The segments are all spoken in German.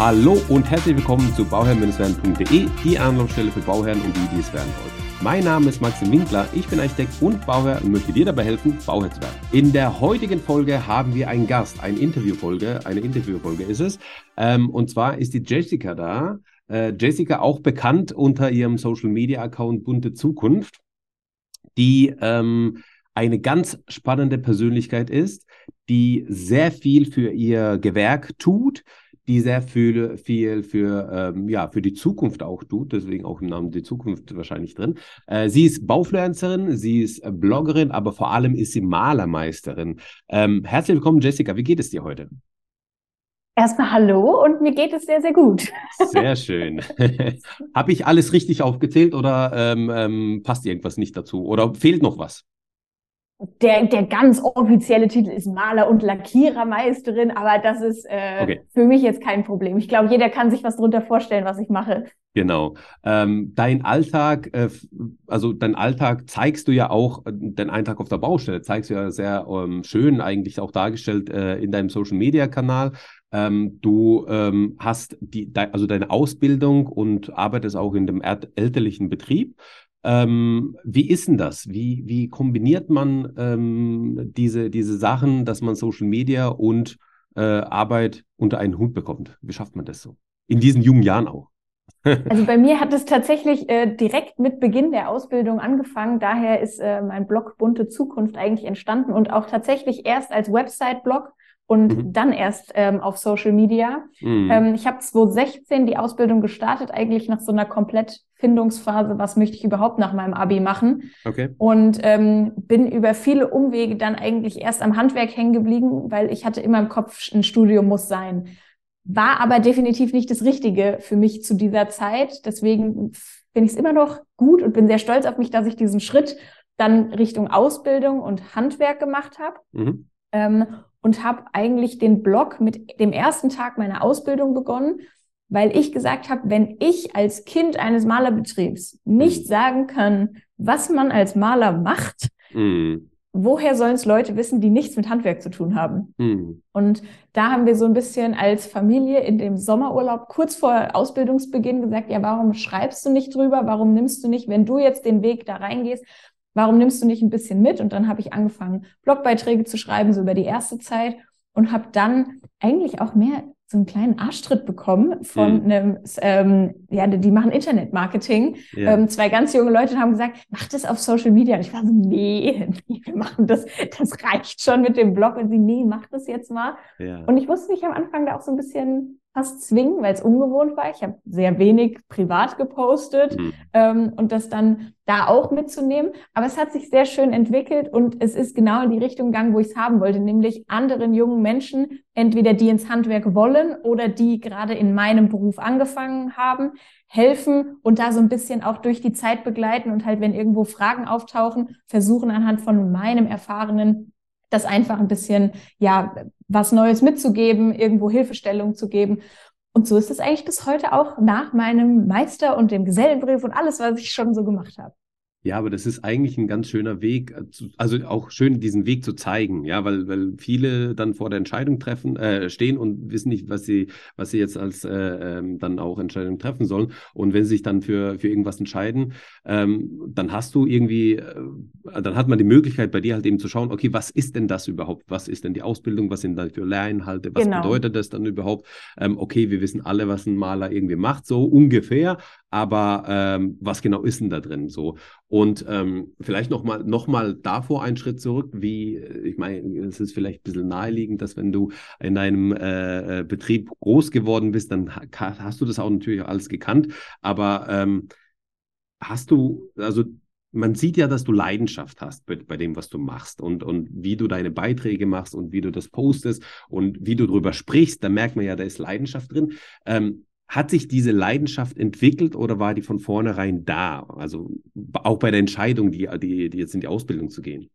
Hallo und herzlich willkommen zu bauherrn-werden.de, die Anlaufstelle für Bauherren und die, die es werden wollen. Mein Name ist Maxim Winkler, ich bin Architekt und Bauherr und möchte dir dabei helfen, Bauherr zu werden. In der heutigen Folge haben wir einen Gast, eine Interviewfolge, eine Interviewfolge ist es. Ähm, und zwar ist die Jessica da. Äh, Jessica auch bekannt unter ihrem Social Media Account Bunte Zukunft, die ähm, eine ganz spannende Persönlichkeit ist, die sehr viel für ihr Gewerk tut, die sehr viel, viel für, ähm, ja, für die Zukunft auch tut, deswegen auch im Namen die Zukunft wahrscheinlich drin. Äh, sie ist Baufluencerin, sie ist Bloggerin, aber vor allem ist sie Malermeisterin. Ähm, herzlich willkommen, Jessica. Wie geht es dir heute? Erstmal hallo und mir geht es sehr, sehr gut. Sehr schön. Habe ich alles richtig aufgezählt oder ähm, ähm, passt irgendwas nicht dazu? Oder fehlt noch was? Der, der ganz offizielle Titel ist Maler- und Lackierermeisterin, aber das ist äh, okay. für mich jetzt kein Problem. Ich glaube, jeder kann sich was darunter vorstellen, was ich mache. Genau. Ähm, dein Alltag, äh, also dein Alltag zeigst du ja auch, äh, dein Alltag auf der Baustelle zeigst du ja sehr ähm, schön eigentlich auch dargestellt äh, in deinem Social Media Kanal. Ähm, du ähm, hast die, de, also deine Ausbildung und arbeitest auch in dem elterlichen Betrieb. Ähm, wie ist denn das? Wie, wie kombiniert man ähm, diese, diese Sachen, dass man Social Media und äh, Arbeit unter einen Hut bekommt? Wie schafft man das so? In diesen jungen Jahren auch. also bei mir hat es tatsächlich äh, direkt mit Beginn der Ausbildung angefangen. Daher ist äh, mein Blog Bunte Zukunft eigentlich entstanden und auch tatsächlich erst als Website-Blog und mhm. dann erst ähm, auf Social Media. Mhm. Ähm, ich habe 2016 die Ausbildung gestartet, eigentlich nach so einer Komplettfindungsphase, was möchte ich überhaupt nach meinem Abi machen. Okay. Und ähm, bin über viele Umwege dann eigentlich erst am Handwerk hängen geblieben, weil ich hatte immer im Kopf, ein Studium muss sein. War aber definitiv nicht das Richtige für mich zu dieser Zeit. Deswegen finde ich es immer noch gut und bin sehr stolz auf mich, dass ich diesen Schritt dann Richtung Ausbildung und Handwerk gemacht habe. Mhm. Ähm, und habe eigentlich den Blog mit dem ersten Tag meiner Ausbildung begonnen, weil ich gesagt habe, wenn ich als Kind eines Malerbetriebs nicht mhm. sagen kann, was man als Maler macht, mhm. woher sollen es Leute wissen, die nichts mit Handwerk zu tun haben? Mhm. Und da haben wir so ein bisschen als Familie in dem Sommerurlaub kurz vor Ausbildungsbeginn gesagt, ja, warum schreibst du nicht drüber? Warum nimmst du nicht, wenn du jetzt den Weg da reingehst, Warum nimmst du nicht ein bisschen mit? Und dann habe ich angefangen, Blogbeiträge zu schreiben, so über die erste Zeit und habe dann eigentlich auch mehr so einen kleinen Arschtritt bekommen von mhm. einem, ähm, ja, die machen Internetmarketing. Ja. Ähm, zwei ganz junge Leute haben gesagt, mach das auf Social Media. Und ich war so, nee, nee, wir machen das, das reicht schon mit dem Blog. Und sie, nee, mach das jetzt mal. Ja. Und ich musste mich am Anfang da auch so ein bisschen fast zwingen, weil es ungewohnt war. Ich habe sehr wenig privat gepostet mhm. ähm, und das dann da auch mitzunehmen. Aber es hat sich sehr schön entwickelt und es ist genau in die Richtung gegangen, wo ich es haben wollte, nämlich anderen jungen Menschen, entweder die ins Handwerk wollen oder die gerade in meinem Beruf angefangen haben, helfen und da so ein bisschen auch durch die Zeit begleiten und halt, wenn irgendwo Fragen auftauchen, versuchen anhand von meinem erfahrenen das einfach ein bisschen, ja, was Neues mitzugeben, irgendwo Hilfestellung zu geben. Und so ist es eigentlich bis heute auch nach meinem Meister und dem Gesellenbrief und alles, was ich schon so gemacht habe. Ja, aber das ist eigentlich ein ganz schöner Weg, äh, also auch schön diesen Weg zu zeigen, ja, weil, weil viele dann vor der Entscheidung treffen, äh, stehen und wissen nicht, was sie, was sie jetzt als äh, ähm, dann auch Entscheidung treffen sollen. Und wenn sie sich dann für, für irgendwas entscheiden, ähm, dann hast du irgendwie, äh, dann hat man die Möglichkeit bei dir halt eben zu schauen, okay, was ist denn das überhaupt? Was ist denn die Ausbildung? Was sind da für Lehrinhalte? Was genau. bedeutet das dann überhaupt? Ähm, okay, wir wissen alle, was ein Maler irgendwie macht, so ungefähr, aber ähm, was genau ist denn da drin so? Und ähm, vielleicht nochmal noch mal davor einen Schritt zurück, wie, ich meine, es ist vielleicht ein bisschen naheliegend, dass wenn du in deinem äh, äh Betrieb groß geworden bist, dann hast du das auch natürlich alles gekannt, aber ähm, hast du, also man sieht ja, dass du Leidenschaft hast bei, bei, dem, was du machst und, und wie du deine Beiträge machst und wie du das postest und wie du darüber sprichst, da merkt man ja, da ist Leidenschaft drin. Ähm, hat sich diese Leidenschaft entwickelt oder war die von vornherein da? Also auch bei der Entscheidung, die, die, die jetzt in die Ausbildung zu gehen?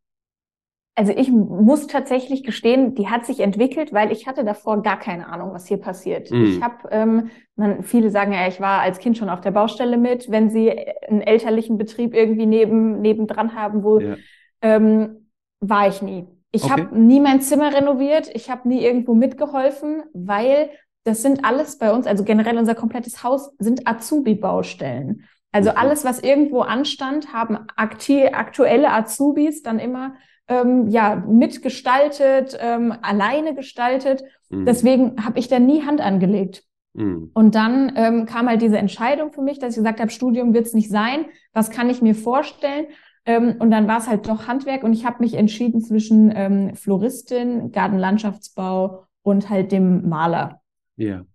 Also ich muss tatsächlich gestehen, die hat sich entwickelt, weil ich hatte davor gar keine Ahnung, was hier passiert. Mm. Ich habe, ähm, man, viele sagen ja, ich war als Kind schon auf der Baustelle mit, wenn sie einen elterlichen Betrieb irgendwie neben nebendran haben, wo ja. ähm, war ich nie. Ich okay. habe nie mein Zimmer renoviert, ich habe nie irgendwo mitgeholfen, weil das sind alles bei uns, also generell unser komplettes Haus sind Azubi-Baustellen. Also mhm. alles, was irgendwo anstand, haben aktuelle Azubis dann immer ähm, ja mitgestaltet, ähm, alleine gestaltet. Mhm. Deswegen habe ich da nie Hand angelegt. Mhm. Und dann ähm, kam halt diese Entscheidung für mich, dass ich gesagt habe, Studium wird es nicht sein. Was kann ich mir vorstellen? Ähm, und dann war es halt doch Handwerk und ich habe mich entschieden zwischen ähm, Floristin, Gartenlandschaftsbau und halt dem Maler. Ja.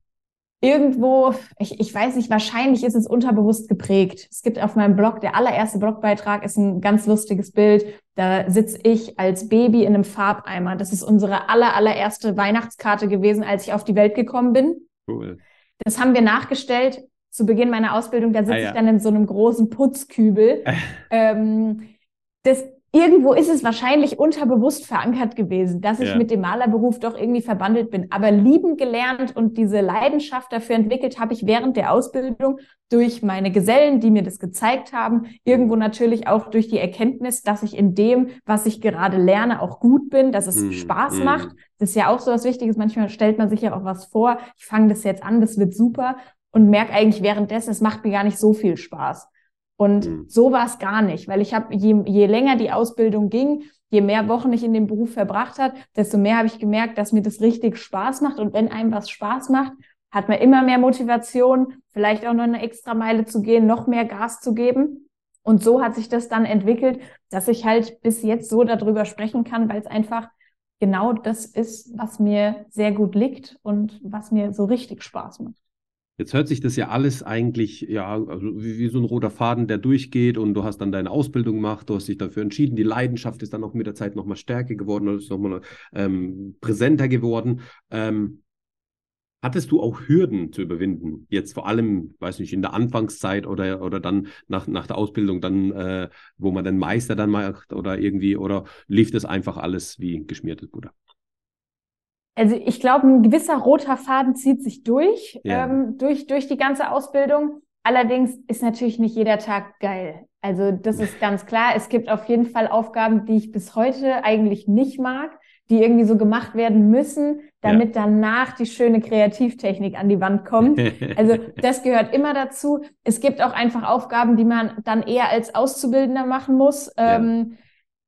Irgendwo, ich, ich weiß nicht, wahrscheinlich ist es unterbewusst geprägt. Es gibt auf meinem Blog, der allererste Blogbeitrag ist ein ganz lustiges Bild. Da sitze ich als Baby in einem Farbeimer. Das ist unsere aller, allererste Weihnachtskarte gewesen, als ich auf die Welt gekommen bin. Cool. Das haben wir nachgestellt zu Beginn meiner Ausbildung. Da sitze ah, ja. ich dann in so einem großen Putzkübel. ähm, das irgendwo ist es wahrscheinlich unterbewusst verankert gewesen, dass ich ja. mit dem Malerberuf doch irgendwie verbandelt bin. Aber lieben gelernt und diese Leidenschaft dafür entwickelt habe ich während der Ausbildung durch meine Gesellen, die mir das gezeigt haben, irgendwo natürlich auch durch die Erkenntnis, dass ich in dem, was ich gerade lerne, auch gut bin, dass es mm, Spaß mm. macht. Das ist ja auch so was Wichtiges. Manchmal stellt man sich ja auch was vor. Ich fange das jetzt an, das wird super und merke eigentlich währenddessen, es macht mir gar nicht so viel Spaß. Und mhm. so war es gar nicht, weil ich habe, je, je länger die Ausbildung ging, je mehr Wochen ich in dem Beruf verbracht hat, desto mehr habe ich gemerkt, dass mir das richtig Spaß macht. Und wenn einem was Spaß macht, hat man immer mehr Motivation, vielleicht auch noch eine extra Meile zu gehen, noch mehr Gas zu geben. Und so hat sich das dann entwickelt, dass ich halt bis jetzt so darüber sprechen kann, weil es einfach genau das ist, was mir sehr gut liegt und was mir so richtig Spaß macht. Jetzt hört sich das ja alles eigentlich ja also wie, wie, so ein roter Faden, der durchgeht und du hast dann deine Ausbildung gemacht, du hast dich dafür entschieden, die Leidenschaft ist dann auch mit der Zeit nochmal stärker geworden oder ist nochmal ähm, präsenter geworden. Ähm, hattest du auch Hürden zu überwinden? Jetzt vor allem, weiß nicht, in der Anfangszeit oder, oder dann nach, nach der Ausbildung, dann, äh, wo man den Meister dann macht oder irgendwie, oder lief das einfach alles wie geschmiertes Butter? Also ich glaube, ein gewisser roter Faden zieht sich durch, ja. ähm, durch, durch die ganze Ausbildung. Allerdings ist natürlich nicht jeder Tag geil. Also das ist ganz klar. Es gibt auf jeden Fall Aufgaben, die ich bis heute eigentlich nicht mag, die irgendwie so gemacht werden müssen, damit ja. danach die schöne Kreativtechnik an die Wand kommt. Also das gehört immer dazu. Es gibt auch einfach Aufgaben, die man dann eher als Auszubildender machen muss. Ja. Ähm,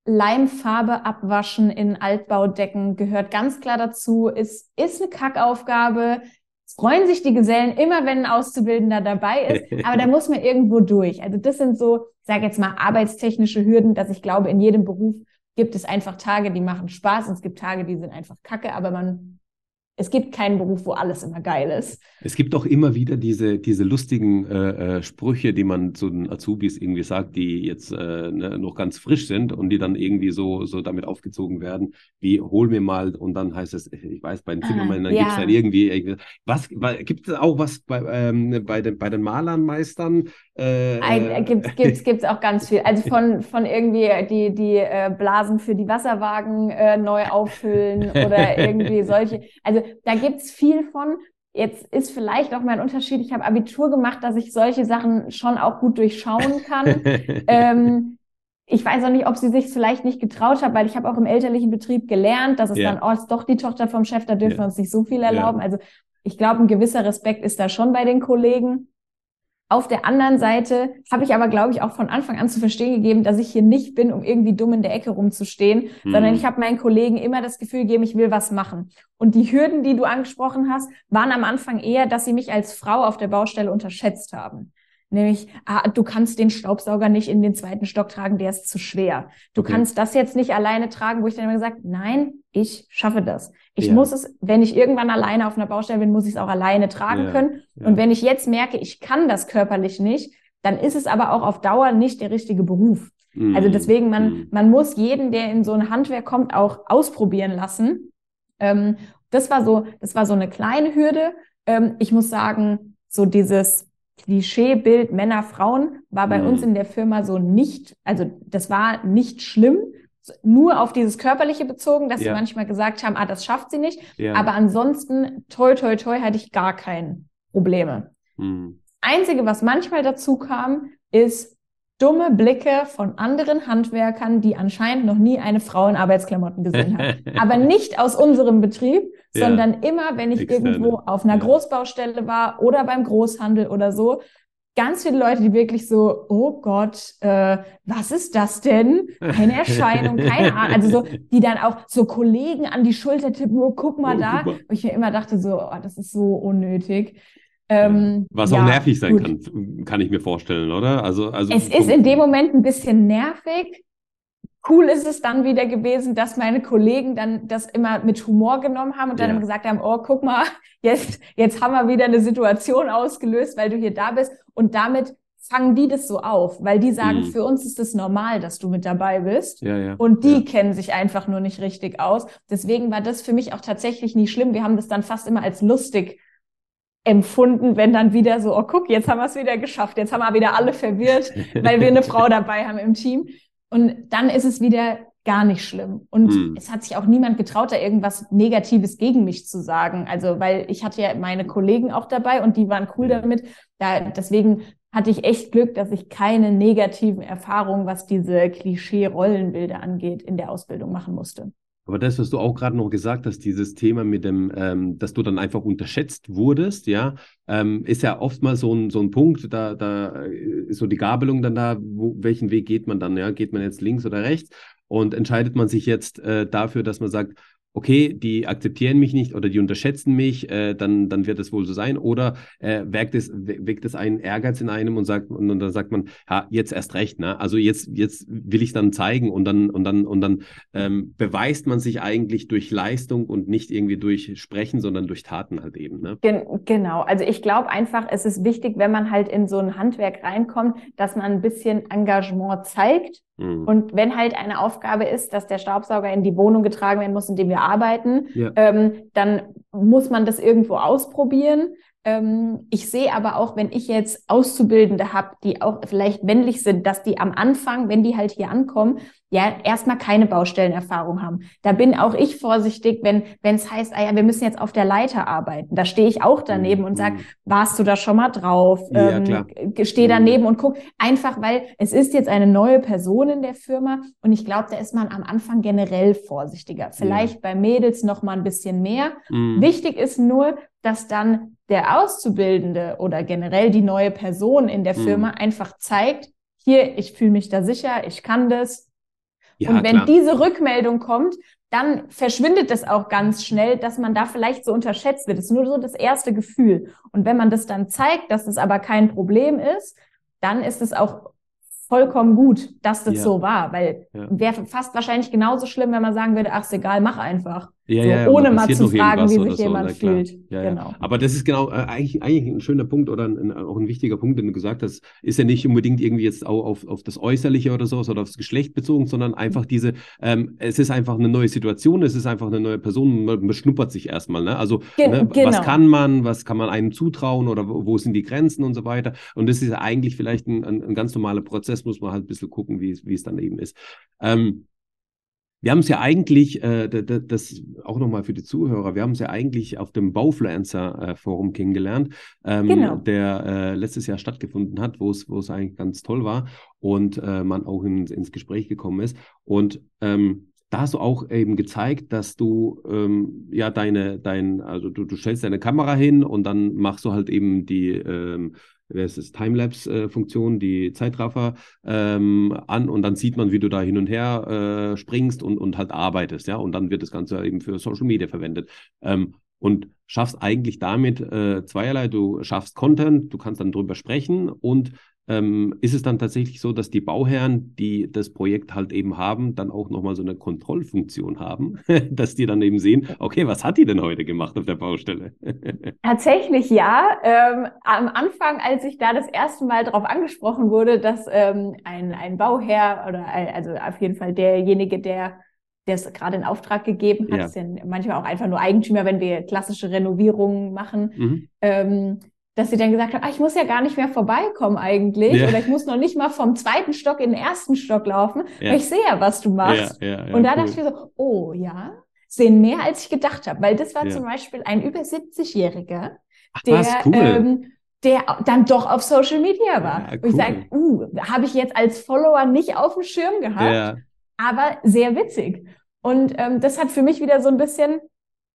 Leimfarbe abwaschen in Altbaudecken gehört ganz klar dazu. Es ist eine Kackaufgabe. Es freuen sich die Gesellen immer, wenn ein Auszubildender dabei ist, aber da muss man irgendwo durch. Also das sind so, ich sage jetzt mal, arbeitstechnische Hürden, dass ich glaube, in jedem Beruf gibt es einfach Tage, die machen Spaß und es gibt Tage, die sind einfach kacke, aber man es gibt keinen Beruf, wo alles immer geil ist. Es gibt auch immer wieder diese, diese lustigen äh, äh, Sprüche, die man zu den Azubis irgendwie sagt, die jetzt äh, ne, noch ganz frisch sind und die dann irgendwie so, so damit aufgezogen werden, wie hol mir mal und dann heißt es, ich weiß, bei den Zimmermännern ah, ja. gibt es dann irgendwie, was, gibt es auch was bei, ähm, bei, den, bei den Malermeistern? Äh, äh gibt es gibt's, gibt's auch ganz viel. Also von, von irgendwie die, die äh, Blasen für die Wasserwagen äh, neu auffüllen oder irgendwie solche. Also da gibt's viel von. Jetzt ist vielleicht auch mein Unterschied, ich habe Abitur gemacht, dass ich solche Sachen schon auch gut durchschauen kann. ähm, ich weiß auch nicht, ob sie sich vielleicht nicht getraut hat, weil ich habe auch im elterlichen Betrieb gelernt, dass es yeah. dann, oh, ist doch die Tochter vom Chef, da dürfen yeah. wir uns nicht so viel erlauben. Yeah. Also ich glaube, ein gewisser Respekt ist da schon bei den Kollegen. Auf der anderen Seite habe ich aber, glaube ich, auch von Anfang an zu verstehen gegeben, dass ich hier nicht bin, um irgendwie dumm in der Ecke rumzustehen, mhm. sondern ich habe meinen Kollegen immer das Gefühl gegeben, ich will was machen. Und die Hürden, die du angesprochen hast, waren am Anfang eher, dass sie mich als Frau auf der Baustelle unterschätzt haben. Nämlich, ah, du kannst den Staubsauger nicht in den zweiten Stock tragen, der ist zu schwer. Du okay. kannst das jetzt nicht alleine tragen, wo ich dann immer gesagt, nein, ich schaffe das. Ich ja. muss es, wenn ich irgendwann alleine auf einer Baustelle bin, muss ich es auch alleine tragen ja. können. Ja. Und wenn ich jetzt merke, ich kann das körperlich nicht, dann ist es aber auch auf Dauer nicht der richtige Beruf. Mhm. Also deswegen, man, mhm. man muss jeden, der in so ein Handwerk kommt, auch ausprobieren lassen. Ähm, das war so, das war so eine kleine Hürde. Ähm, ich muss sagen, so dieses Klischeebild Männer, Frauen war bei mhm. uns in der Firma so nicht, also das war nicht schlimm, nur auf dieses Körperliche bezogen, dass ja. sie manchmal gesagt haben, ah, das schafft sie nicht. Ja. Aber ansonsten, toi, toi, toi, hatte ich gar keine Probleme. Mhm. Einzige, was manchmal dazu kam, ist dumme Blicke von anderen Handwerkern, die anscheinend noch nie eine Frau in Arbeitsklamotten gesehen haben. Aber nicht aus unserem Betrieb, ja. sondern immer, wenn ich Externe. irgendwo auf einer ja. Großbaustelle war oder beim Großhandel oder so, ganz viele Leute, die wirklich so, oh Gott, äh, was ist das denn? Eine Erscheinung, keine Ahnung. Also so, die dann auch so Kollegen an die Schulter tippen, oh, guck mal oh, da. Und ich mir immer dachte so, oh, das ist so unnötig. Ähm, Was ja, auch nervig sein gut. kann, kann ich mir vorstellen, oder? Also, also es ist in dem Moment ein bisschen nervig. Cool ist es dann wieder gewesen, dass meine Kollegen dann das immer mit Humor genommen haben und dann ja. gesagt haben, oh, guck mal, jetzt, jetzt haben wir wieder eine Situation ausgelöst, weil du hier da bist. Und damit fangen die das so auf, weil die sagen, mhm. für uns ist es normal, dass du mit dabei bist. Ja, ja, und die ja. kennen sich einfach nur nicht richtig aus. Deswegen war das für mich auch tatsächlich nie schlimm. Wir haben das dann fast immer als lustig empfunden, wenn dann wieder so, oh guck, jetzt haben wir es wieder geschafft, jetzt haben wir wieder alle verwirrt, weil wir eine Frau dabei haben im Team. Und dann ist es wieder gar nicht schlimm. Und hm. es hat sich auch niemand getraut, da irgendwas Negatives gegen mich zu sagen. Also, weil ich hatte ja meine Kollegen auch dabei und die waren cool damit. Da, deswegen hatte ich echt Glück, dass ich keine negativen Erfahrungen, was diese Klischee-Rollenbilder angeht, in der Ausbildung machen musste. Aber das, was du auch gerade noch gesagt hast, dieses Thema mit dem, ähm, dass du dann einfach unterschätzt wurdest, ja, ähm, ist ja oftmals so ein, so ein Punkt, da, da ist so die Gabelung dann da, wo, welchen Weg geht man dann, ja, geht man jetzt links oder rechts? Und entscheidet man sich jetzt äh, dafür, dass man sagt, okay, die akzeptieren mich nicht oder die unterschätzen mich, äh, dann, dann wird es wohl so sein. Oder äh, weckt, es, weckt es einen Ehrgeiz in einem und sagt, und, und dann sagt man, ja, jetzt erst recht, ne? Also jetzt, jetzt will ich dann zeigen und dann, und dann, und dann ähm, beweist man sich eigentlich durch Leistung und nicht irgendwie durch Sprechen, sondern durch Taten halt eben. Ne? Gen genau. Also ich glaube einfach, es ist wichtig, wenn man halt in so ein Handwerk reinkommt, dass man ein bisschen Engagement zeigt Mhm. Und wenn halt eine Aufgabe ist, dass der Staubsauger in die Wohnung getragen werden muss, in dem wir arbeiten, ja. ähm, dann muss man das irgendwo ausprobieren. Ähm, ich sehe aber auch, wenn ich jetzt Auszubildende habe, die auch vielleicht männlich sind, dass die am Anfang, wenn die halt hier ankommen, ja erstmal keine Baustellenerfahrung haben. Da bin auch ich vorsichtig, wenn wenn es heißt, ah ja, wir müssen jetzt auf der Leiter arbeiten. Da stehe ich auch daneben mhm. und sage, warst du da schon mal drauf? Ja, ähm, Stehe daneben mhm. und guck einfach, weil es ist jetzt eine neue Person in der Firma und ich glaube, da ist man am Anfang generell vorsichtiger. Vielleicht ja. bei Mädels noch mal ein bisschen mehr. Mhm. Wichtig ist nur, dass dann der Auszubildende oder generell die neue Person in der mhm. Firma mhm. einfach zeigt, hier, ich fühle mich da sicher, ich kann das. Ja, und wenn klar. diese Rückmeldung kommt, dann verschwindet es auch ganz schnell, dass man da vielleicht so unterschätzt wird. Das ist nur so das erste Gefühl. Und wenn man das dann zeigt, dass das aber kein Problem ist, dann ist es auch vollkommen gut, dass das ja. so war, weil ja. wäre fast wahrscheinlich genauso schlimm, wenn man sagen würde, ach, ist egal, mach einfach. Ja, so, ja, ohne mal zu fragen, wie sich so, jemand fühlt. Ja, genau. Aber das ist genau äh, eigentlich, eigentlich ein schöner Punkt oder ein, auch ein wichtiger Punkt, den du gesagt hast, ist ja nicht unbedingt irgendwie jetzt auch auf, auf das Äußerliche oder so oder aufs Geschlecht bezogen, sondern einfach diese, ähm, es ist einfach eine neue Situation, es ist einfach eine neue Person, man beschnuppert sich erstmal. Ne? Also Ge ne, genau. was kann man, was kann man einem zutrauen oder wo, wo sind die Grenzen und so weiter. Und das ist ja eigentlich vielleicht ein, ein, ein ganz normaler Prozess, muss man halt ein bisschen gucken, wie es dann eben ist. Ähm, wir haben es ja eigentlich, äh, das auch nochmal für die Zuhörer, wir haben es ja eigentlich auf dem Baufluencer-Forum äh, kennengelernt, ähm, genau. der äh, letztes Jahr stattgefunden hat, wo es wo es eigentlich ganz toll war und äh, man auch in, ins Gespräch gekommen ist. Und ähm, da hast du auch eben gezeigt, dass du ähm, ja deine, dein, also du, du stellst deine Kamera hin und dann machst du halt eben die ähm, es ist Timelapse-Funktion, die Zeitraffer ähm, an und dann sieht man, wie du da hin und her äh, springst und, und halt arbeitest, ja, und dann wird das Ganze eben für Social Media verwendet. Ähm, und schaffst eigentlich damit äh, zweierlei. Du schaffst Content, du kannst dann drüber sprechen und ähm, ist es dann tatsächlich so, dass die Bauherren, die das Projekt halt eben haben, dann auch nochmal so eine Kontrollfunktion haben, dass die dann eben sehen, okay, was hat die denn heute gemacht auf der Baustelle? Tatsächlich ja. Ähm, am Anfang, als ich da das erste Mal darauf angesprochen wurde, dass ähm, ein, ein Bauherr oder also auf jeden Fall derjenige, der der es gerade in Auftrag gegeben hat, ja. ja manchmal auch einfach nur Eigentümer, wenn wir klassische Renovierungen machen, mhm. ähm, dass sie dann gesagt haben, ah, ich muss ja gar nicht mehr vorbeikommen eigentlich ja. oder ich muss noch nicht mal vom zweiten Stock in den ersten Stock laufen, ja. weil ich sehe ja, was du machst. Ja, und da cool. dachte ich mir so, oh ja, sehen mehr als ich gedacht habe, weil das war zum Beispiel ein über 70-Jähriger, der cool. ähm, der dann doch auf Social Media war. cool. Und ich sage, uh, habe ich jetzt als Follower nicht auf dem Schirm gehabt, aber sehr witzig. Und ähm, das hat für mich wieder so ein bisschen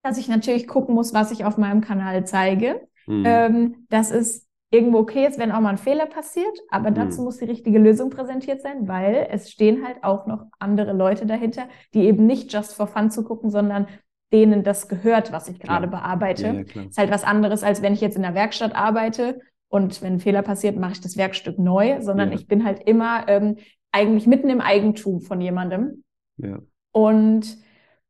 dass ich natürlich gucken muss, was ich auf meinem Kanal zeige. Mhm. Ähm, dass es irgendwo okay ist, wenn auch mal ein Fehler passiert, aber dazu mhm. muss die richtige Lösung präsentiert sein, weil es stehen halt auch noch andere Leute dahinter, die eben nicht just for fun zu gucken, sondern denen das gehört, was ich gerade bearbeite. Ja, ja, ist halt was anderes, als wenn ich jetzt in der Werkstatt arbeite und wenn ein Fehler passiert, mache ich das Werkstück neu, sondern ja. ich bin halt immer ähm, eigentlich mitten im Eigentum von jemandem. Ja. Und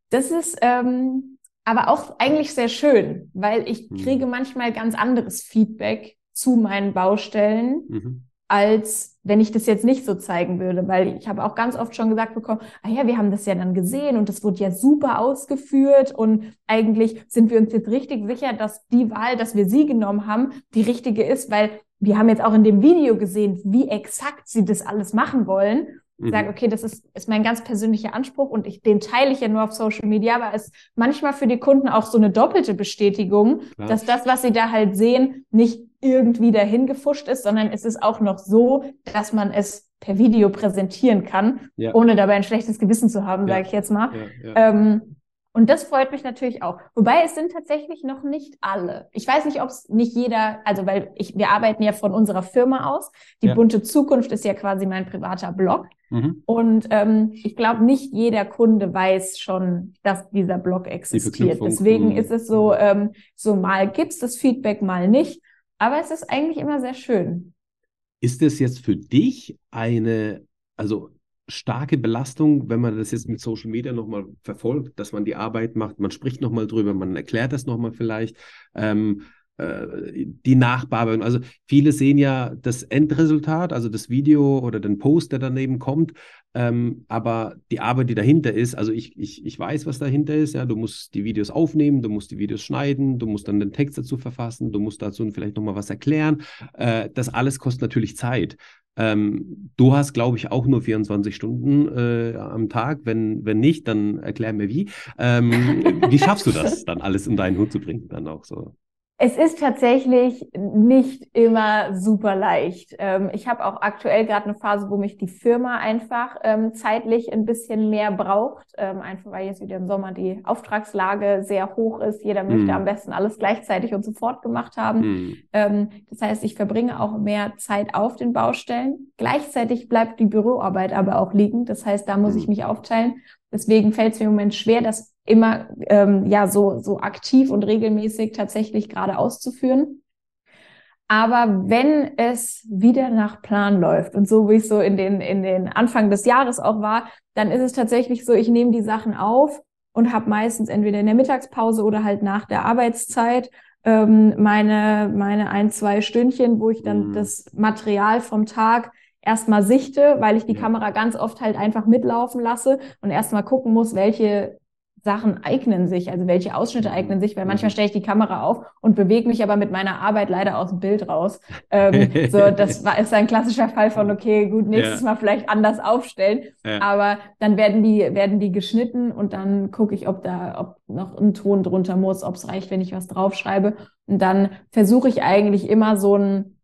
das ist ähm, aber auch eigentlich sehr schön, weil ich mhm. kriege manchmal ganz anderes Feedback zu meinen Baustellen, mhm als wenn ich das jetzt nicht so zeigen würde, weil ich habe auch ganz oft schon gesagt bekommen, ah ja, wir haben das ja dann gesehen und das wurde ja super ausgeführt und eigentlich sind wir uns jetzt richtig sicher, dass die Wahl, dass wir sie genommen haben, die richtige ist, weil wir haben jetzt auch in dem Video gesehen, wie exakt sie das alles machen wollen. Mhm. okay, das ist, ist mein ganz persönlicher Anspruch und ich, den teile ich ja nur auf Social Media, aber es ist manchmal für die Kunden auch so eine doppelte Bestätigung, Klar. dass das, was sie da halt sehen, nicht irgendwie dahin gefuscht ist, sondern es ist auch noch so, dass man es per Video präsentieren kann, ja. ohne dabei ein schlechtes Gewissen zu haben, ja. sage ich jetzt mal. Ja, ähm, und das freut mich natürlich auch. Wobei es sind tatsächlich noch nicht alle. Ich weiß nicht, ob es nicht jeder, also weil ich, wir arbeiten ja von unserer Firma aus. Die bunte Zukunft ist ja quasi mein privater Blog. Mhm. Und ähm, ich glaube, nicht jeder Kunde weiß schon, dass dieser Blog existiert. Deswegen mhm. ist es so, ähm, so mal gibt's das Feedback, mal nicht. Aber es ist eigentlich immer sehr schön. Ist es jetzt für dich eine, also starke Belastung, wenn man das jetzt mit Social Media nochmal verfolgt, dass man die Arbeit macht, man spricht nochmal drüber, man erklärt das nochmal vielleicht. Ähm, äh, die Nachbearbeitung. Also viele sehen ja das Endresultat, also das Video oder den Post, der daneben kommt, ähm, aber die Arbeit, die dahinter ist, also ich, ich, ich weiß, was dahinter ist, ja, du musst die Videos aufnehmen, du musst die Videos schneiden, du musst dann den Text dazu verfassen, du musst dazu vielleicht nochmal was erklären. Äh, das alles kostet natürlich Zeit. Ähm, du hast, glaube ich, auch nur 24 Stunden äh, am Tag. Wenn, wenn nicht, dann erklär mir wie. Ähm, wie schaffst du das, dann alles in deinen Hut zu bringen, dann auch so? Es ist tatsächlich nicht immer super leicht. Ähm, ich habe auch aktuell gerade eine Phase, wo mich die Firma einfach ähm, zeitlich ein bisschen mehr braucht. Ähm, einfach weil jetzt wieder im Sommer die Auftragslage sehr hoch ist. Jeder möchte am besten alles gleichzeitig und sofort gemacht haben. Ähm, das heißt, ich verbringe auch mehr Zeit auf den Baustellen. Gleichzeitig bleibt die Büroarbeit aber auch liegen. Das heißt, da muss mhm. ich mich aufteilen. Deswegen fällt es mir im Moment schwer, das immer ähm, ja so so aktiv und regelmäßig tatsächlich gerade auszuführen. Aber wenn es wieder nach Plan läuft und so wie es so in den in den Anfang des Jahres auch war, dann ist es tatsächlich so, ich nehme die Sachen auf und habe meistens entweder in der Mittagspause oder halt nach der Arbeitszeit ähm, meine meine ein zwei Stündchen, wo ich dann mhm. das Material vom Tag erstmal sichte, weil ich die. Kamera ganz oft halt einfach mitlaufen lasse und erstmal gucken muss, welche Sachen eignen sich, also welche Ausschnitte eignen sich, weil manchmal mhm. stelle ich die Kamera auf und bewege mich aber mit meiner Arbeit leider aus dem Bild raus. Ähm, so, das war, ist ein klassischer Fall von, okay, gut, nächstes ja. Mal vielleicht anders aufstellen. Ja. Aber dann werden die, werden die geschnitten und dann gucke ich, ob da, ob noch ein Ton drunter muss, ob es reicht, wenn ich was draufschreibe. Und dann versuche ich eigentlich immer so ein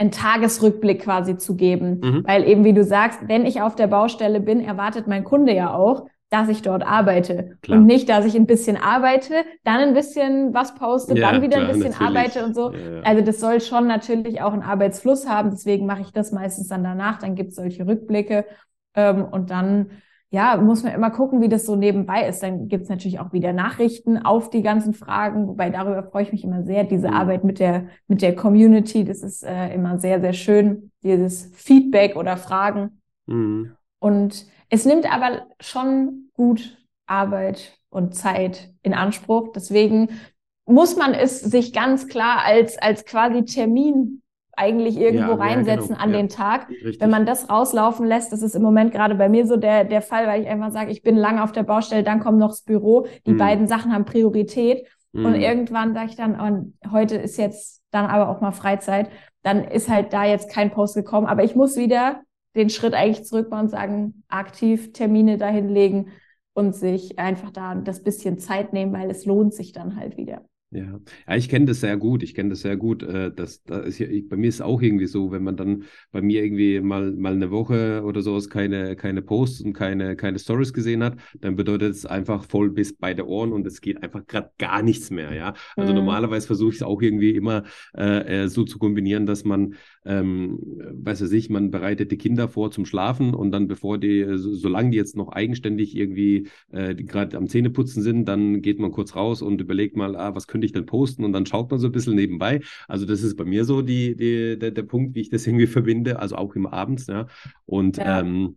einen Tagesrückblick quasi zu geben. Mhm. Weil eben, wie du sagst, wenn ich auf der Baustelle bin, erwartet mein Kunde ja auch, dass ich dort arbeite. Klar. Und nicht, dass ich ein bisschen arbeite, dann ein bisschen was poste, ja, dann wieder klar, ein bisschen natürlich. arbeite und so. Ja, ja. Also das soll schon natürlich auch einen Arbeitsfluss haben. Deswegen mache ich das meistens dann danach. Dann gibt es solche Rückblicke. Ähm, und dann ja, muss man immer gucken, wie das so nebenbei ist. Dann gibt's natürlich auch wieder Nachrichten auf die ganzen Fragen, wobei darüber freue ich mich immer sehr. Diese mhm. Arbeit mit der, mit der Community, das ist äh, immer sehr, sehr schön, dieses Feedback oder Fragen. Mhm. Und es nimmt aber schon gut Arbeit und Zeit in Anspruch. Deswegen muss man es sich ganz klar als, als quasi Termin eigentlich irgendwo ja, reinsetzen ja, genau. an ja, den Tag. Richtig. Wenn man das rauslaufen lässt, das ist im Moment gerade bei mir so der, der Fall, weil ich einfach sage, ich bin lange auf der Baustelle, dann kommt noch das Büro. Die mhm. beiden Sachen haben Priorität. Mhm. Und irgendwann sage ich dann, oh, heute ist jetzt dann aber auch mal Freizeit. Dann ist halt da jetzt kein Post gekommen. Aber ich muss wieder den Schritt eigentlich zurück machen und sagen, aktiv Termine dahin legen und sich einfach da das bisschen Zeit nehmen, weil es lohnt sich dann halt wieder. Ja, ja ich kenne das sehr gut. Ich kenne das sehr gut. Äh, das, das ist ja, ich, bei mir ist es auch irgendwie so, wenn man dann bei mir irgendwie mal, mal eine Woche oder sowas keine, keine Posts und keine, keine Stories gesehen hat, dann bedeutet es einfach voll bis bei der Ohren und es geht einfach gerade gar nichts mehr. Ja, also mhm. normalerweise versuche ich es auch irgendwie immer äh, äh, so zu kombinieren, dass man, ähm, weiß ich, man bereitet die Kinder vor zum Schlafen und dann bevor die, so, solange die jetzt noch eigenständig irgendwie äh, gerade am Zähneputzen sind, dann geht man kurz raus und überlegt mal, ah, was könnte ich denn posten? Und dann schaut man so ein bisschen nebenbei. Also das ist bei mir so die, die, der, der Punkt, wie ich das irgendwie verbinde, also auch im Abends, ja. Und ja. Ähm,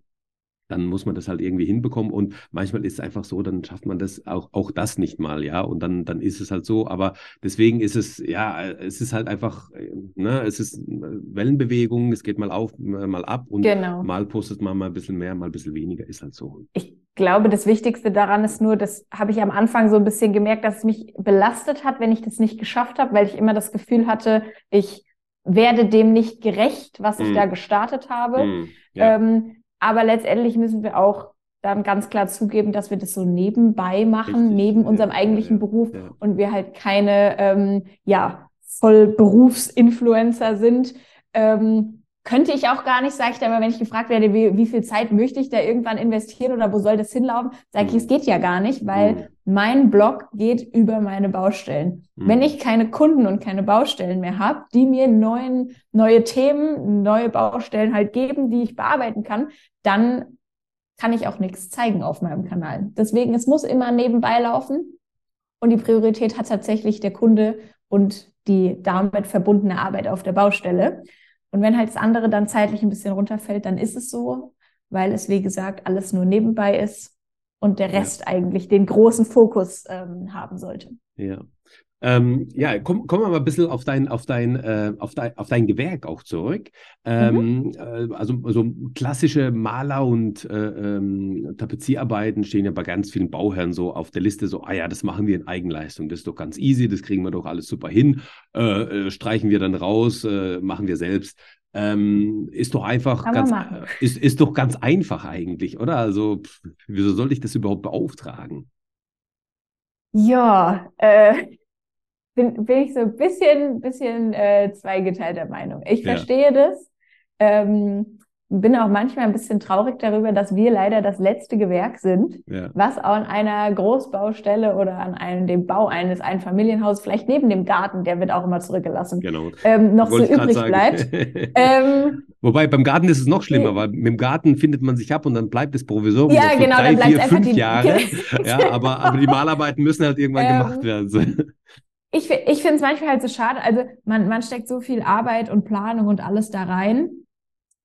dann muss man das halt irgendwie hinbekommen. Und manchmal ist es einfach so, dann schafft man das auch, auch das nicht mal, ja. Und dann, dann ist es halt so. Aber deswegen ist es, ja, es ist halt einfach, ne, es ist Wellenbewegung, es geht mal auf, mal ab und genau. mal postet man mal ein bisschen mehr, mal ein bisschen weniger, ist halt so. Ich glaube, das Wichtigste daran ist nur, das habe ich am Anfang so ein bisschen gemerkt, dass es mich belastet hat, wenn ich das nicht geschafft habe, weil ich immer das Gefühl hatte, ich werde dem nicht gerecht, was ich mm. da gestartet habe. Mm, ja. ähm, aber letztendlich müssen wir auch dann ganz klar zugeben, dass wir das so nebenbei machen, Richtig, neben unserem eigentlichen ja, Beruf ja. und wir halt keine ähm, ja, Vollberufsinfluencer sind. Ähm, könnte ich auch gar nicht, sage ich dann immer, wenn ich gefragt werde, wie, wie viel Zeit möchte ich da irgendwann investieren oder wo soll das hinlaufen, sage ich, es mhm. geht ja gar nicht, weil mhm. mein Blog geht über meine Baustellen. Mhm. Wenn ich keine Kunden und keine Baustellen mehr habe, die mir neuen, neue Themen, neue Baustellen halt geben, die ich bearbeiten kann, dann kann ich auch nichts zeigen auf meinem Kanal. Deswegen, es muss immer nebenbei laufen und die Priorität hat tatsächlich der Kunde und die damit verbundene Arbeit auf der Baustelle. Und wenn halt das andere dann zeitlich ein bisschen runterfällt, dann ist es so, weil es, wie gesagt, alles nur nebenbei ist und der Rest ja. eigentlich den großen Fokus ähm, haben sollte. Ja. Ähm, ja, komm, kommen wir mal ein bisschen auf dein, auf dein, äh, auf dein, auf dein Gewerk auch zurück. Ähm, mhm. äh, also, also klassische Maler- und äh, ähm, Tapezierarbeiten stehen ja bei ganz vielen Bauherren so auf der Liste, so, ah ja, das machen wir in Eigenleistung, das ist doch ganz easy, das kriegen wir doch alles super hin, äh, äh, streichen wir dann raus, äh, machen wir selbst. Ähm, ist doch einfach ganz, ist, ist doch ganz einfach eigentlich, oder? Also, pff, wieso sollte ich das überhaupt beauftragen? Ja, äh, bin, bin ich so ein bisschen, bisschen äh, zweigeteilter Meinung. Ich verstehe ja. das. Ähm, bin auch manchmal ein bisschen traurig darüber, dass wir leider das letzte Gewerk sind, ja. was an einer Großbaustelle oder an einem, dem Bau eines Einfamilienhauses, vielleicht neben dem Garten, der wird auch immer zurückgelassen, genau. ähm, noch Wollte so übrig bleibt. ähm, Wobei beim Garten ist es noch schlimmer, weil mit dem Garten findet man sich ab und dann bleibt es Provisorium ja, genau, drei, vier, fünf die, Jahre. ja, aber, aber die Malarbeiten müssen halt irgendwann ähm, gemacht werden ich, ich finde es manchmal halt so schade. Also man, man steckt so viel Arbeit und Planung und alles da rein.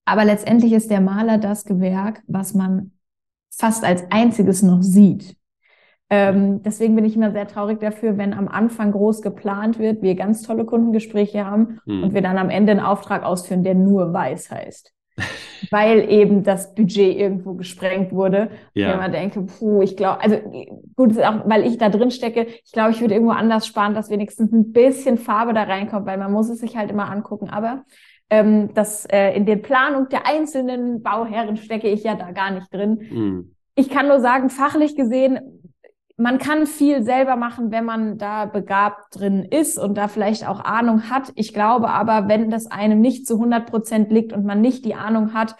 Aber letztendlich ist der Maler das Gewerk, was man fast als einziges noch sieht. Ähm, deswegen bin ich immer sehr traurig dafür, wenn am Anfang groß geplant wird, wir ganz tolle Kundengespräche haben hm. und wir dann am Ende einen Auftrag ausführen, der nur weiß heißt weil eben das Budget irgendwo gesprengt wurde. Ja. Wenn man denke, puh, ich glaube, also gut, auch weil ich da drin stecke, ich glaube, ich würde irgendwo anders sparen, dass wenigstens ein bisschen Farbe da reinkommt, weil man muss es sich halt immer angucken. Aber ähm, das äh, in der Planung der einzelnen Bauherren stecke ich ja da gar nicht drin. Mhm. Ich kann nur sagen, fachlich gesehen man kann viel selber machen, wenn man da begabt drin ist und da vielleicht auch Ahnung hat. Ich glaube aber, wenn das einem nicht zu 100 Prozent liegt und man nicht die Ahnung hat,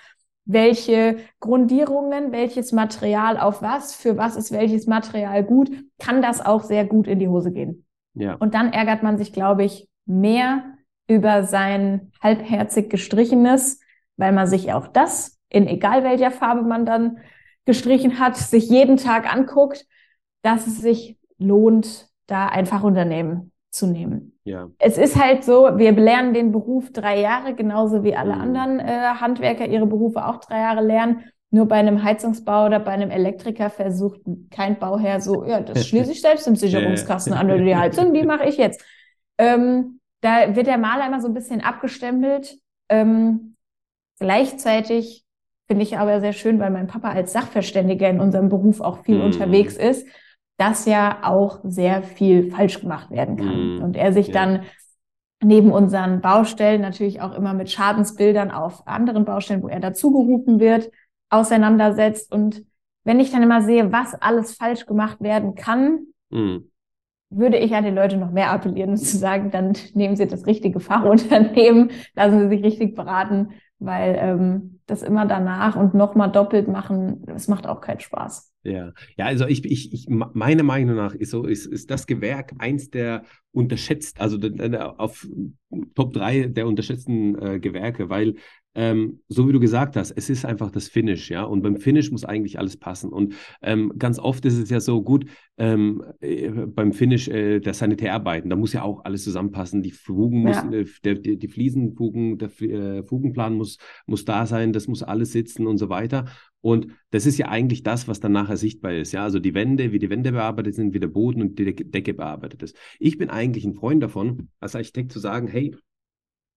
welche Grundierungen, welches Material auf was, für was ist welches Material gut, kann das auch sehr gut in die Hose gehen. Ja. Und dann ärgert man sich, glaube ich, mehr über sein halbherzig gestrichenes, weil man sich auch das, in egal welcher Farbe man dann gestrichen hat, sich jeden Tag anguckt dass es sich lohnt, da einfach Unternehmen zu nehmen. Ja. Es ist halt so, wir lernen den Beruf drei Jahre, genauso wie alle mhm. anderen äh, Handwerker ihre Berufe auch drei Jahre lernen. Nur bei einem Heizungsbau oder bei einem Elektriker versucht kein Bauherr so, ja, das schließe ich selbst im Sicherungskasten an oder die Heizung, die mache ich jetzt. Ähm, da wird der Maler immer so ein bisschen abgestempelt. Ähm, gleichzeitig finde ich aber sehr schön, weil mein Papa als Sachverständiger in unserem Beruf auch viel mhm. unterwegs ist dass ja auch sehr viel falsch gemacht werden kann. Mhm. Und er sich ja. dann neben unseren Baustellen natürlich auch immer mit Schadensbildern auf anderen Baustellen, wo er dazugerufen wird, auseinandersetzt. Und wenn ich dann immer sehe, was alles falsch gemacht werden kann, mhm. würde ich an die Leute noch mehr appellieren zu sagen, dann nehmen Sie das richtige Fachunternehmen, lassen Sie sich richtig beraten, weil ähm, das immer danach und nochmal doppelt machen, das macht auch keinen Spaß. Ja, ja, also ich, ich, ich meine Meinung nach ist so, ist, ist das Gewerk eins der unterschätzt, also auf Top 3 der unterschätzten äh, Gewerke, weil ähm, so wie du gesagt hast, es ist einfach das Finish, ja. Und beim Finish muss eigentlich alles passen. Und ähm, ganz oft ist es ja so gut, ähm, äh, beim Finish äh, der Sanitärarbeiten, da muss ja auch alles zusammenpassen. Die Fugen ja. müssen, äh, der, die, die Fliesenfugen, der äh, Fugenplan muss, muss da sein, das muss alles sitzen und so weiter. Und das ist ja eigentlich das, was dann nachher sichtbar ist. Ja, also die Wände, wie die Wände bearbeitet sind, wie der Boden und die Decke bearbeitet ist. Ich bin eigentlich ein Freund davon, als Architekt zu sagen, hey,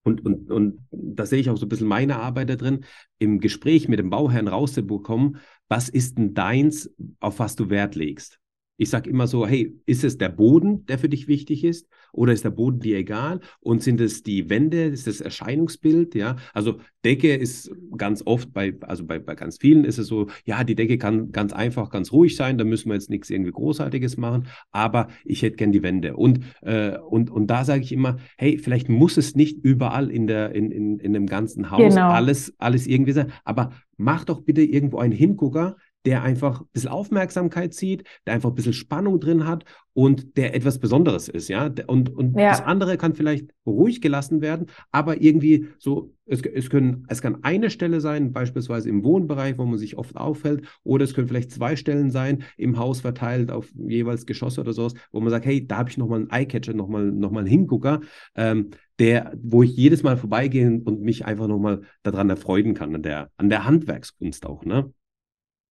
und, und, und da sehe ich auch so ein bisschen meine Arbeit da drin, im Gespräch mit dem Bauherrn rauszubekommen, was ist denn deins, auf was du Wert legst? Ich sage immer so, hey, ist es der Boden, der für dich wichtig ist? Oder ist der Boden dir egal? Und sind es die Wände, ist das Erscheinungsbild? Ja, also Decke ist ganz oft bei, also bei, bei ganz vielen ist es so, ja, die Decke kann ganz einfach, ganz ruhig sein, da müssen wir jetzt nichts irgendwie Großartiges machen, aber ich hätte gern die Wände. Und, äh, und, und da sage ich immer, hey, vielleicht muss es nicht überall in der, in, in, in dem ganzen Haus genau. alles, alles irgendwie sein, aber mach doch bitte irgendwo einen Hingucker, der einfach ein bisschen Aufmerksamkeit zieht, der einfach ein bisschen Spannung drin hat und der etwas Besonderes ist, ja. Und, und ja. das andere kann vielleicht ruhig gelassen werden, aber irgendwie so, es, es, können, es kann eine Stelle sein, beispielsweise im Wohnbereich, wo man sich oft aufhält, oder es können vielleicht zwei Stellen sein, im Haus verteilt auf jeweils Geschosse oder sowas, wo man sagt, hey, da habe ich nochmal einen Eyecatcher, nochmal noch mal einen Hingucker, ähm, der, wo ich jedes Mal vorbeigehe und mich einfach nochmal daran erfreuen kann, an der, an der Handwerkskunst auch, ne?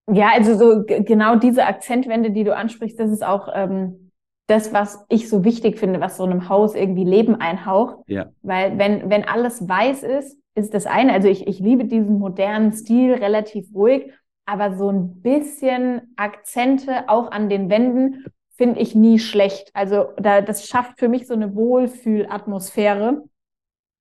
Ja, also so genau diese Akzentwende, die du ansprichst, das ist auch ähm, das, was ich so wichtig finde, was so einem Haus irgendwie Leben einhaucht. Ja. Weil wenn, wenn alles weiß ist, ist das eine. Also ich, ich liebe diesen modernen Stil, relativ ruhig, aber so ein bisschen Akzente auch an den Wänden finde ich nie schlecht. Also da, das schafft für mich so eine Wohlfühlatmosphäre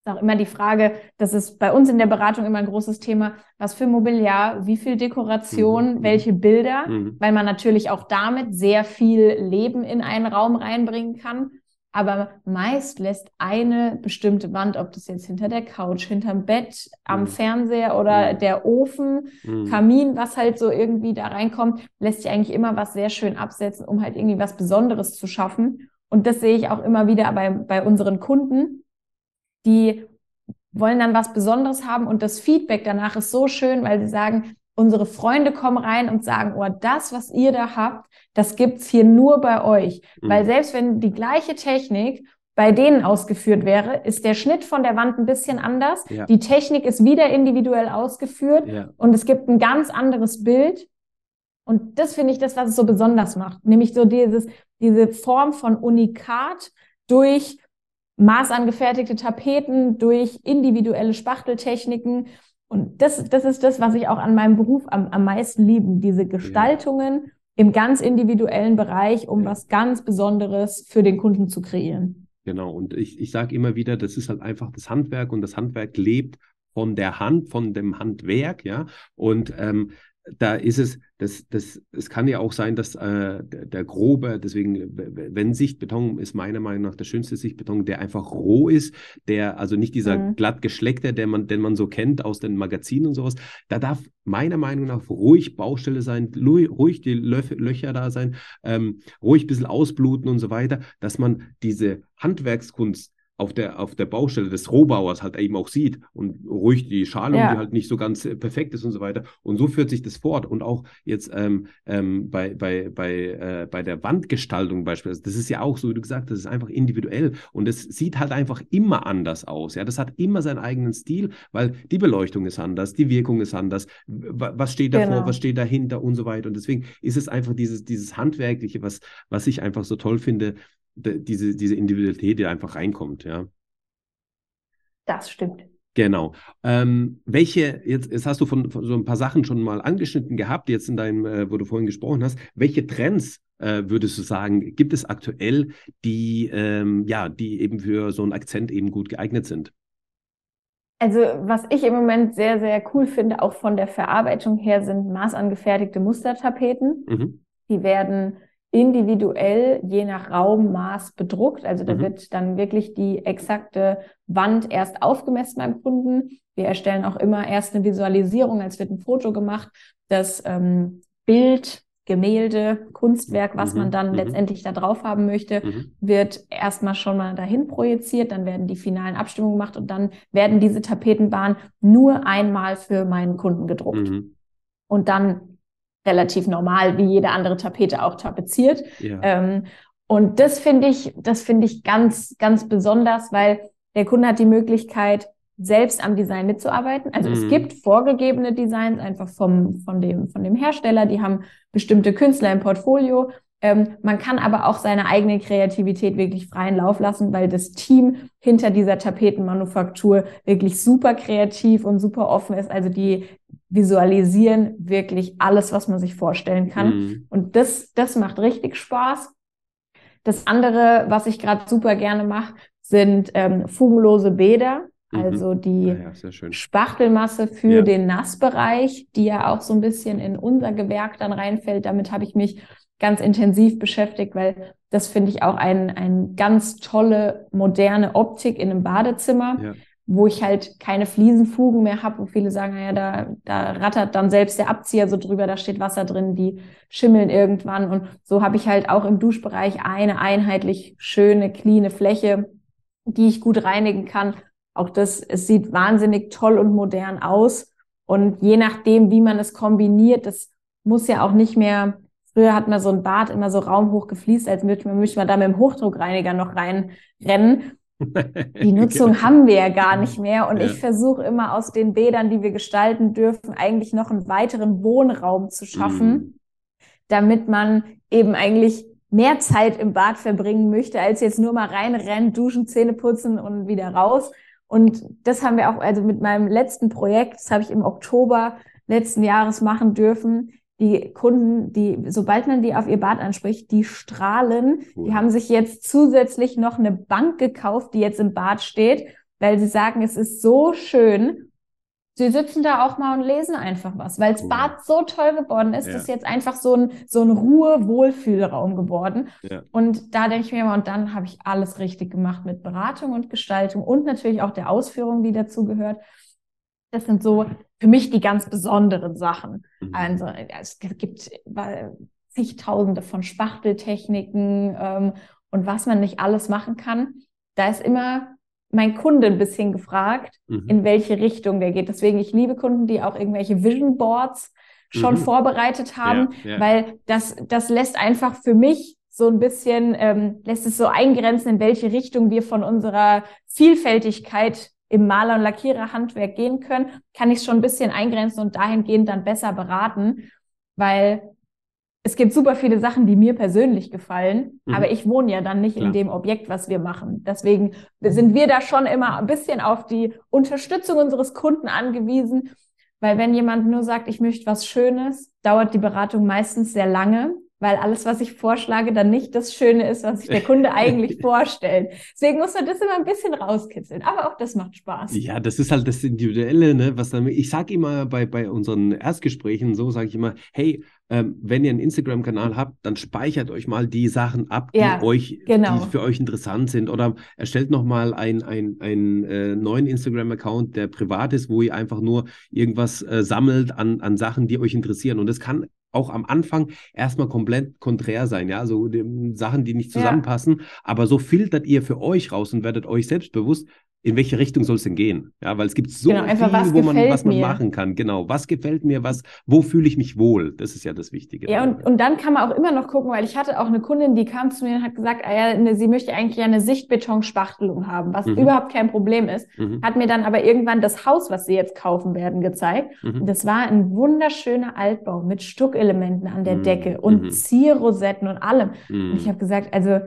ist auch immer die Frage, das ist bei uns in der Beratung immer ein großes Thema, was für Mobiliar, wie viel Dekoration, mhm. welche Bilder, mhm. weil man natürlich auch damit sehr viel Leben in einen Raum reinbringen kann. Aber meist lässt eine bestimmte Wand, ob das jetzt hinter der Couch, hinterm Bett, am mhm. Fernseher oder mhm. der Ofen, mhm. Kamin, was halt so irgendwie da reinkommt, lässt sich eigentlich immer was sehr schön absetzen, um halt irgendwie was Besonderes zu schaffen. Und das sehe ich auch immer wieder bei, bei unseren Kunden, die wollen dann was Besonderes haben und das Feedback danach ist so schön, weil sie sagen, unsere Freunde kommen rein und sagen, oh, das, was ihr da habt, das gibt's hier nur bei euch. Mhm. Weil selbst wenn die gleiche Technik bei denen ausgeführt wäre, ist der Schnitt von der Wand ein bisschen anders. Ja. Die Technik ist wieder individuell ausgeführt ja. und es gibt ein ganz anderes Bild. Und das finde ich das, was es so besonders macht. Nämlich so dieses, diese Form von Unikat durch maßangefertigte Tapeten, durch individuelle Spachteltechniken. Und das, das ist das, was ich auch an meinem Beruf am, am meisten liebe. Diese Gestaltungen ja. im ganz individuellen Bereich, um ja. was ganz Besonderes für den Kunden zu kreieren. Genau. Und ich, ich sage immer wieder, das ist halt einfach das Handwerk und das Handwerk lebt von der Hand, von dem Handwerk, ja. Und ähm, da ist es, das, das, es kann ja auch sein, dass äh, der, der, grobe, deswegen, wenn Sichtbeton ist meiner Meinung nach der schönste Sichtbeton, der einfach roh ist, der, also nicht dieser mhm. glatt geschleckte, der man, den man so kennt aus den Magazinen und sowas, da darf meiner Meinung nach ruhig Baustelle sein, ruhig die Löf Löcher da sein, ähm, ruhig ein bisschen ausbluten und so weiter, dass man diese Handwerkskunst auf der, auf der Baustelle des Rohbauers halt eben auch sieht und ruhig die Schalung, ja. die halt nicht so ganz äh, perfekt ist und so weiter. Und so führt sich das fort. Und auch jetzt ähm, ähm, bei, bei, bei, äh, bei der Wandgestaltung beispielsweise, das ist ja auch so, wie du gesagt hast, das ist einfach individuell und es sieht halt einfach immer anders aus. Ja, das hat immer seinen eigenen Stil, weil die Beleuchtung ist anders, die Wirkung ist anders, was steht davor, genau. was steht dahinter und so weiter. Und deswegen ist es einfach dieses, dieses Handwerkliche, was, was ich einfach so toll finde, diese, diese Individualität, die einfach reinkommt, ja. Das stimmt. Genau. Ähm, welche, jetzt, jetzt hast du von, von, so ein paar Sachen schon mal angeschnitten gehabt, jetzt in deinem, äh, wo du vorhin gesprochen hast. Welche Trends äh, würdest du sagen, gibt es aktuell, die, ähm, ja, die eben für so einen Akzent eben gut geeignet sind? Also, was ich im Moment sehr, sehr cool finde, auch von der Verarbeitung her, sind maßangefertigte Mustertapeten. Mhm. Die werden individuell je nach Raummaß bedruckt. Also da mhm. wird dann wirklich die exakte Wand erst aufgemessen beim Kunden. Wir erstellen auch immer erst eine Visualisierung, als wird ein Foto gemacht. Das ähm, Bild, Gemälde, Kunstwerk, was mhm. man dann mhm. letztendlich da drauf haben möchte, mhm. wird erstmal schon mal dahin projiziert. Dann werden die finalen Abstimmungen gemacht und dann werden diese Tapetenbahnen nur einmal für meinen Kunden gedruckt. Mhm. Und dann relativ normal, wie jede andere Tapete auch tapeziert. Ja. Ähm, und das finde ich, das finde ich ganz, ganz besonders, weil der Kunde hat die Möglichkeit, selbst am Design mitzuarbeiten. Also mhm. es gibt vorgegebene Designs einfach vom, von dem, von dem Hersteller, die haben bestimmte Künstler im Portfolio. Ähm, man kann aber auch seine eigene Kreativität wirklich freien Lauf lassen, weil das Team hinter dieser Tapetenmanufaktur wirklich super kreativ und super offen ist. Also die visualisieren wirklich alles, was man sich vorstellen kann. Mhm. Und das, das macht richtig Spaß. Das andere, was ich gerade super gerne mache, sind ähm, fugenlose Bäder. Mhm. Also die ja, ja, Spachtelmasse für ja. den Nassbereich, die ja auch so ein bisschen in unser Gewerk dann reinfällt. Damit habe ich mich ganz intensiv beschäftigt, weil das finde ich auch ein, ein ganz tolle, moderne Optik in einem Badezimmer. Wo ich halt keine Fliesenfugen mehr habe, wo viele sagen, naja, da, da rattert dann selbst der Abzieher so drüber, da steht Wasser drin, die schimmeln irgendwann. Und so habe ich halt auch im Duschbereich eine einheitlich schöne, cleane Fläche, die ich gut reinigen kann. Auch das, es sieht wahnsinnig toll und modern aus. Und je nachdem, wie man es kombiniert, das muss ja auch nicht mehr, früher hat man so ein Bad immer so raumhoch gefließt, als möchte man da mit dem Hochdruckreiniger noch reinrennen. Die Nutzung genau. haben wir ja gar nicht mehr. Und ja. ich versuche immer aus den Bädern, die wir gestalten dürfen, eigentlich noch einen weiteren Wohnraum zu schaffen, mhm. damit man eben eigentlich mehr Zeit im Bad verbringen möchte, als jetzt nur mal reinrennen, duschen, Zähne putzen und wieder raus. Und das haben wir auch, also mit meinem letzten Projekt, das habe ich im Oktober letzten Jahres machen dürfen, die Kunden, die, sobald man die auf ihr Bad anspricht, die strahlen. Cool. Die haben sich jetzt zusätzlich noch eine Bank gekauft, die jetzt im Bad steht, weil sie sagen, es ist so schön. Sie sitzen da auch mal und lesen einfach was, weil das cool. Bad so toll geworden ist, ja. ist jetzt einfach so ein, so ein Ruhe-Wohlfühlraum geworden. Ja. Und da denke ich mir immer, und dann habe ich alles richtig gemacht mit Beratung und Gestaltung und natürlich auch der Ausführung, die dazu gehört. Das sind so für mich die ganz besonderen Sachen. Mhm. Also es gibt zigtausende von Spachteltechniken ähm, und was man nicht alles machen kann. Da ist immer mein Kunde ein bisschen gefragt, mhm. in welche Richtung der geht. Deswegen, ich liebe Kunden, die auch irgendwelche Vision Boards schon mhm. vorbereitet haben, ja, ja. weil das, das lässt einfach für mich so ein bisschen, ähm, lässt es so eingrenzen, in welche Richtung wir von unserer Vielfältigkeit im Maler- und Lackiererhandwerk gehen können, kann ich es schon ein bisschen eingrenzen und dahingehend dann besser beraten, weil es gibt super viele Sachen, die mir persönlich gefallen, mhm. aber ich wohne ja dann nicht Klar. in dem Objekt, was wir machen. Deswegen sind wir da schon immer ein bisschen auf die Unterstützung unseres Kunden angewiesen, weil wenn jemand nur sagt, ich möchte was Schönes, dauert die Beratung meistens sehr lange weil alles, was ich vorschlage, dann nicht das Schöne ist, was sich der Kunde eigentlich vorstellt. Deswegen muss man das immer ein bisschen rauskitzeln. Aber auch das macht Spaß. Ja, das ist halt das Individuelle, ne? Was dann, ich sage immer bei, bei unseren Erstgesprächen so, sage ich immer, hey, ähm, wenn ihr einen Instagram-Kanal habt, dann speichert euch mal die Sachen ab, die ja, euch, genau. die für euch interessant sind. Oder erstellt nochmal einen ein, äh, neuen Instagram-Account, der privat ist, wo ihr einfach nur irgendwas äh, sammelt an, an Sachen, die euch interessieren. Und das kann auch am Anfang erstmal komplett konträr sein, ja, so die, Sachen, die nicht zusammenpassen. Ja. Aber so filtert ihr für euch raus und werdet euch selbst bewusst, in welche Richtung soll es denn gehen? Ja, weil es gibt so genau, viel, wo man, was man mir. machen kann. Genau, was gefällt mir, was, wo fühle ich mich wohl? Das ist ja das Wichtige. Ja, und, und dann kann man auch immer noch gucken, weil ich hatte auch eine Kundin, die kam zu mir und hat gesagt, ah ja, ne, sie möchte eigentlich eine Sichtbetonspachtelung haben, was mhm. überhaupt kein Problem ist. Mhm. Hat mir dann aber irgendwann das Haus, was sie jetzt kaufen werden, gezeigt. Mhm. Und das war ein wunderschöner Altbau mit Stuckelementen an der mhm. Decke und mhm. Zierrosetten und allem. Und ich mhm. habe gesagt, also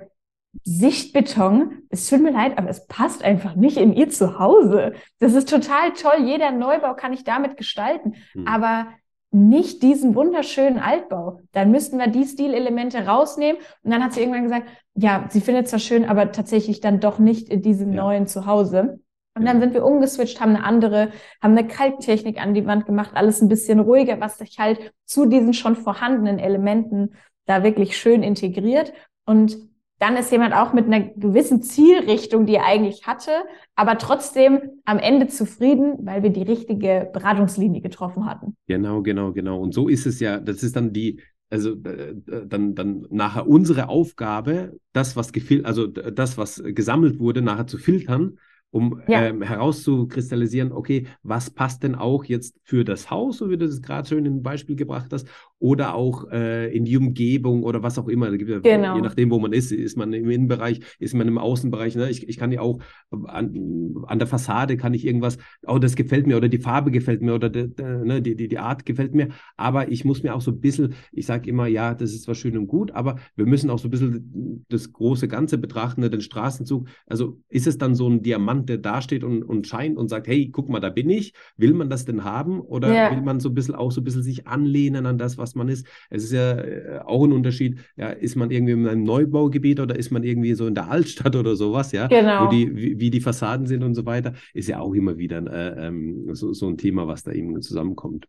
Sichtbeton, es tut mir leid, aber es passt einfach nicht in ihr Zuhause. Das ist total toll. Jeder Neubau kann ich damit gestalten, hm. aber nicht diesen wunderschönen Altbau. Dann müssten wir die Stilelemente rausnehmen. Und dann hat sie irgendwann gesagt, ja, sie findet es zwar schön, aber tatsächlich dann doch nicht in diesem ja. neuen Zuhause. Und dann sind wir umgeswitcht, haben eine andere, haben eine Kalktechnik an die Wand gemacht, alles ein bisschen ruhiger, was sich halt zu diesen schon vorhandenen Elementen da wirklich schön integriert. Und dann ist jemand auch mit einer gewissen Zielrichtung, die er eigentlich hatte, aber trotzdem am Ende zufrieden, weil wir die richtige Beratungslinie getroffen hatten. Genau, genau, genau. Und so ist es ja, das ist dann die, also äh, dann, dann nachher unsere Aufgabe, das, was gefil also das, was gesammelt wurde, nachher zu filtern um ja. ähm, herauszukristallisieren, okay, was passt denn auch jetzt für das Haus, so wie du das gerade schön in ein Beispiel gebracht hast, oder auch äh, in die Umgebung oder was auch immer. Genau. Je nachdem, wo man ist, ist man im Innenbereich, ist man im Außenbereich. Ne? Ich, ich kann ja auch an, an der Fassade kann ich irgendwas, oh, das gefällt mir oder die Farbe gefällt mir oder de, de, ne, die, die, die Art gefällt mir, aber ich muss mir auch so ein bisschen, ich sage immer, ja, das ist zwar schön und gut, aber wir müssen auch so ein bisschen das große Ganze betrachten, ne? den Straßenzug. Also ist es dann so ein Diamant, der dasteht und, und scheint und sagt, hey, guck mal, da bin ich. Will man das denn haben? Oder ja. will man so ein bisschen auch so ein bisschen sich anlehnen an das, was man ist? Es ist ja äh, auch ein Unterschied. Ja, ist man irgendwie in einem Neubaugebiet oder ist man irgendwie so in der Altstadt oder sowas, ja? Genau. Wo die, wie, wie die Fassaden sind und so weiter, ist ja auch immer wieder äh, ähm, so, so ein Thema, was da eben zusammenkommt.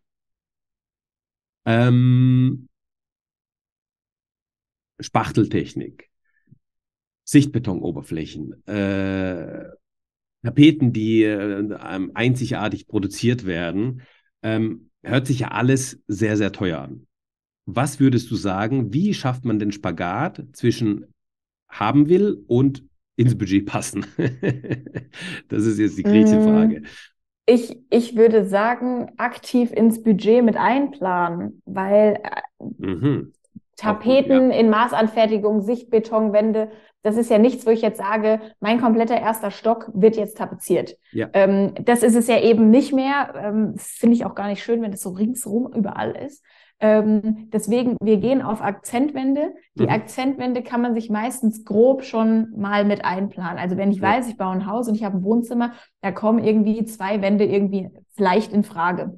Ähm, Spachteltechnik. Sichtbetonoberflächen, äh, Tapeten, die äh, einzigartig produziert werden, ähm, hört sich ja alles sehr, sehr teuer an. Was würdest du sagen, wie schafft man den Spagat zwischen haben will und ins Budget passen? das ist jetzt die Gretchenfrage. Mm, ich, ich würde sagen, aktiv ins Budget mit einplanen, weil äh, mhm. Tapeten gut, ja. in Maßanfertigung, Sichtbetonwände, das ist ja nichts, wo ich jetzt sage, mein kompletter erster Stock wird jetzt tapeziert. Ja. Ähm, das ist es ja eben nicht mehr. Ähm, Finde ich auch gar nicht schön, wenn das so ringsrum überall ist. Ähm, deswegen, wir gehen auf Akzentwände. Die mhm. Akzentwände kann man sich meistens grob schon mal mit einplanen. Also wenn ich ja. weiß, ich baue ein Haus und ich habe ein Wohnzimmer, da kommen irgendwie zwei Wände irgendwie vielleicht in Frage.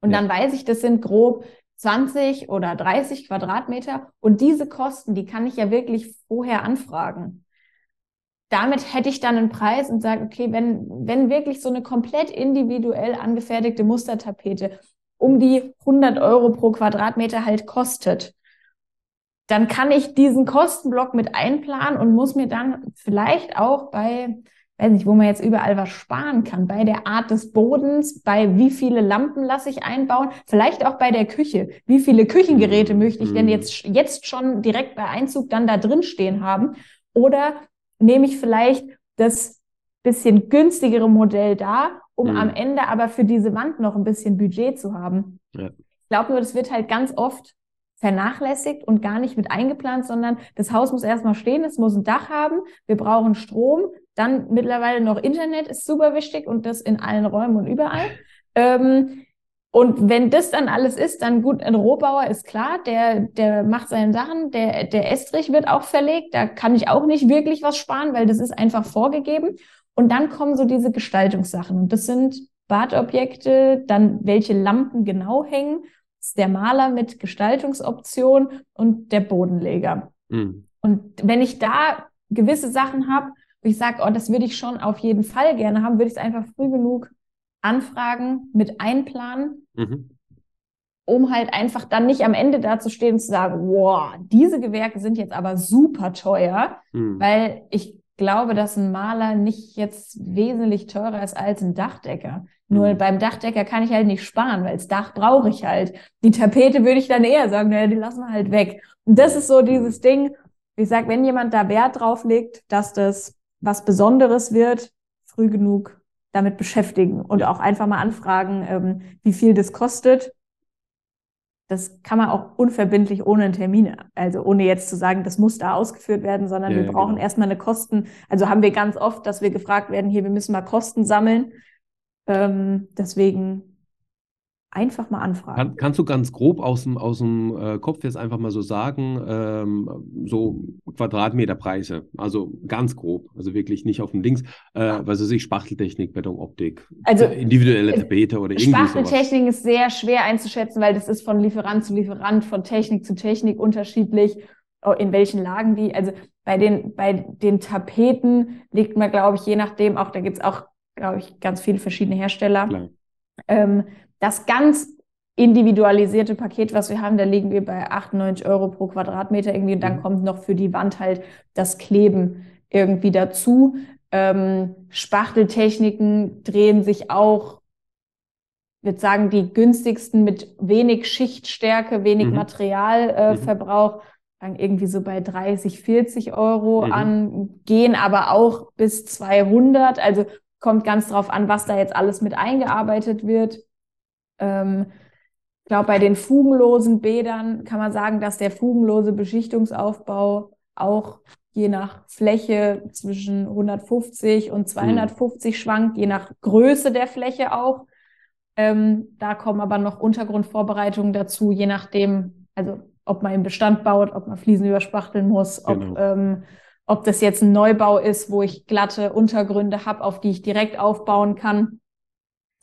Und ja. dann weiß ich, das sind grob 20 oder 30 Quadratmeter. Und diese Kosten, die kann ich ja wirklich vorher anfragen. Damit hätte ich dann einen Preis und sage, okay, wenn, wenn wirklich so eine komplett individuell angefertigte Mustertapete um die 100 Euro pro Quadratmeter halt kostet, dann kann ich diesen Kostenblock mit einplanen und muss mir dann vielleicht auch bei weiß nicht, wo man jetzt überall was sparen kann, bei der Art des Bodens, bei wie viele Lampen lasse ich einbauen, vielleicht auch bei der Küche. Wie viele Küchengeräte mhm. möchte ich denn mhm. jetzt, jetzt schon direkt bei Einzug dann da drin stehen haben? Oder nehme ich vielleicht das bisschen günstigere Modell da, um mhm. am Ende aber für diese Wand noch ein bisschen Budget zu haben? Ja. Ich glaube nur, das wird halt ganz oft vernachlässigt und gar nicht mit eingeplant, sondern das Haus muss erstmal stehen, es muss ein Dach haben, wir brauchen Strom, dann mittlerweile noch Internet ist super wichtig und das in allen Räumen und überall. Ähm, und wenn das dann alles ist, dann gut, ein Rohbauer ist klar, der, der macht seine Sachen, der, der Estrich wird auch verlegt, da kann ich auch nicht wirklich was sparen, weil das ist einfach vorgegeben. Und dann kommen so diese Gestaltungssachen und das sind Badobjekte, dann welche Lampen genau hängen, der Maler mit Gestaltungsoption und der Bodenleger. Mhm. Und wenn ich da gewisse Sachen habe, wo ich sage, oh, das würde ich schon auf jeden Fall gerne haben, würde ich es einfach früh genug anfragen, mit einplanen, mhm. um halt einfach dann nicht am Ende da zu stehen und zu sagen, wow, diese Gewerke sind jetzt aber super teuer, mhm. weil ich glaube, dass ein Maler nicht jetzt wesentlich teurer ist als ein Dachdecker. Nur mhm. beim Dachdecker kann ich halt nicht sparen, weil das Dach brauche ich halt. Die Tapete würde ich dann eher sagen, naja, die lassen wir halt weg. Und das ist so dieses Ding, wie gesagt, wenn jemand da Wert drauf legt, dass das was Besonderes wird, früh genug damit beschäftigen und auch einfach mal anfragen, ähm, wie viel das kostet. Das kann man auch unverbindlich ohne einen Termin, also ohne jetzt zu sagen, das muss da ausgeführt werden, sondern ja, wir brauchen genau. erstmal eine Kosten. Also haben wir ganz oft, dass wir gefragt werden, hier, wir müssen mal Kosten sammeln. Ähm, deswegen einfach mal anfragen. Kann, kannst du ganz grob aus dem, aus dem äh, Kopf jetzt einfach mal so sagen, ähm, so Quadratmeterpreise, also ganz grob, also wirklich nicht auf dem Dings, äh, was weiß ich, Spachteltechnik, Betonoptik, also, individuelle Tapete oder irgendwie Spachteltechnik sowas. ist sehr schwer einzuschätzen, weil das ist von Lieferant zu Lieferant, von Technik zu Technik unterschiedlich, oh, in welchen Lagen die, also bei den, bei den Tapeten liegt man, glaube ich, je nachdem auch, da gibt es auch, glaube ich, ganz viele verschiedene Hersteller. Ähm, das ganz individualisierte Paket, was wir haben, da liegen wir bei 98 Euro pro Quadratmeter irgendwie und dann mhm. kommt noch für die Wand halt das Kleben irgendwie dazu. Ähm, Spachteltechniken drehen sich auch, ich würde sagen, die günstigsten mit wenig Schichtstärke, wenig mhm. Materialverbrauch, äh, mhm. irgendwie so bei 30, 40 Euro mhm. an, gehen aber auch bis 200. Also kommt ganz drauf an, was da jetzt alles mit eingearbeitet wird. Ähm, ich glaube, bei den fugenlosen Bädern kann man sagen, dass der fugenlose Beschichtungsaufbau auch je nach Fläche zwischen 150 und 250 mhm. schwankt, je nach Größe der Fläche auch. Ähm, da kommen aber noch Untergrundvorbereitungen dazu, je nachdem, also ob man im Bestand baut, ob man Fliesen überspachteln muss, genau. ob, ähm, ob das jetzt ein Neubau ist, wo ich glatte Untergründe habe, auf die ich direkt aufbauen kann.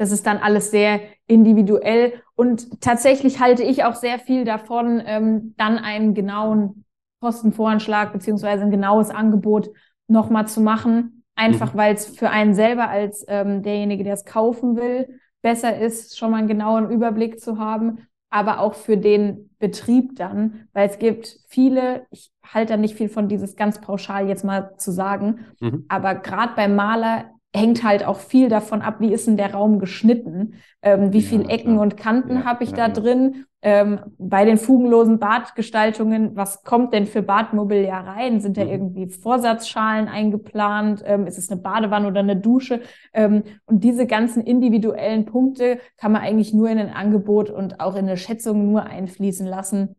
Das ist dann alles sehr individuell und tatsächlich halte ich auch sehr viel davon, ähm, dann einen genauen Kostenvoranschlag beziehungsweise ein genaues Angebot nochmal zu machen. Einfach mhm. weil es für einen selber als ähm, derjenige, der es kaufen will, besser ist, schon mal einen genauen Überblick zu haben, aber auch für den Betrieb dann, weil es gibt viele, ich halte da nicht viel von dieses ganz pauschal jetzt mal zu sagen, mhm. aber gerade beim Maler hängt halt auch viel davon ab, wie ist denn der Raum geschnitten, ähm, wie ja, viel Ecken klar. und Kanten ja, habe ich ja, da drin. Ähm, bei den fugenlosen Badgestaltungen, was kommt denn für Badmobiliar rein? Sind da mhm. irgendwie Vorsatzschalen eingeplant? Ähm, ist es eine Badewanne oder eine Dusche? Ähm, und diese ganzen individuellen Punkte kann man eigentlich nur in ein Angebot und auch in eine Schätzung nur einfließen lassen,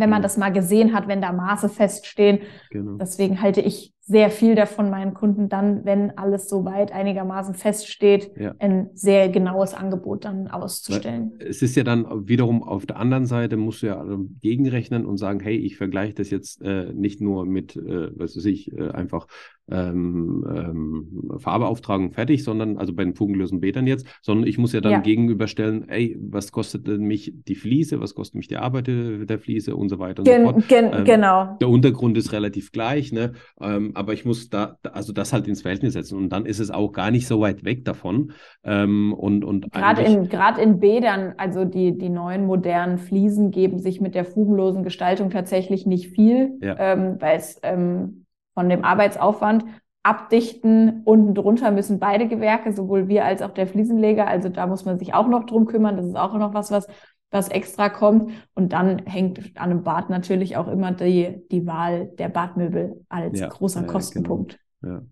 wenn man das mal gesehen hat, wenn da Maße feststehen. Genau. Deswegen halte ich sehr viel davon meinen Kunden dann, wenn alles soweit einigermaßen feststeht, ja. ein sehr genaues Angebot dann auszustellen. Es ist ja dann wiederum auf der anderen Seite, musst du ja gegenrechnen und sagen, hey, ich vergleiche das jetzt äh, nicht nur mit, äh, was weiß ich, äh, einfach ähm, ähm, Farbeauftragung fertig, sondern also bei den fugenlosen Bädern jetzt, sondern ich muss ja dann ja. gegenüberstellen, ey, was kostet denn mich die Fliese, was kostet mich die Arbeit der Fliese und so weiter und gen, so fort. Gen, ähm, genau. Der Untergrund ist relativ gleich, ne? Ähm, aber ich muss da, also das halt ins Verhältnis setzen und dann ist es auch gar nicht so weit weg davon. Ähm, und und gerade in, gerade in Bädern, also die, die neuen modernen Fliesen geben sich mit der fugenlosen Gestaltung tatsächlich nicht viel, ja. ähm, weil es ähm, von dem Arbeitsaufwand abdichten. Unten drunter müssen beide Gewerke, sowohl wir als auch der Fliesenleger. Also da muss man sich auch noch drum kümmern. Das ist auch noch was, was, was extra kommt. Und dann hängt an einem Bad natürlich auch immer die, die Wahl der Badmöbel als ja, großer genau. Kostenpunkt. Genau. Ja.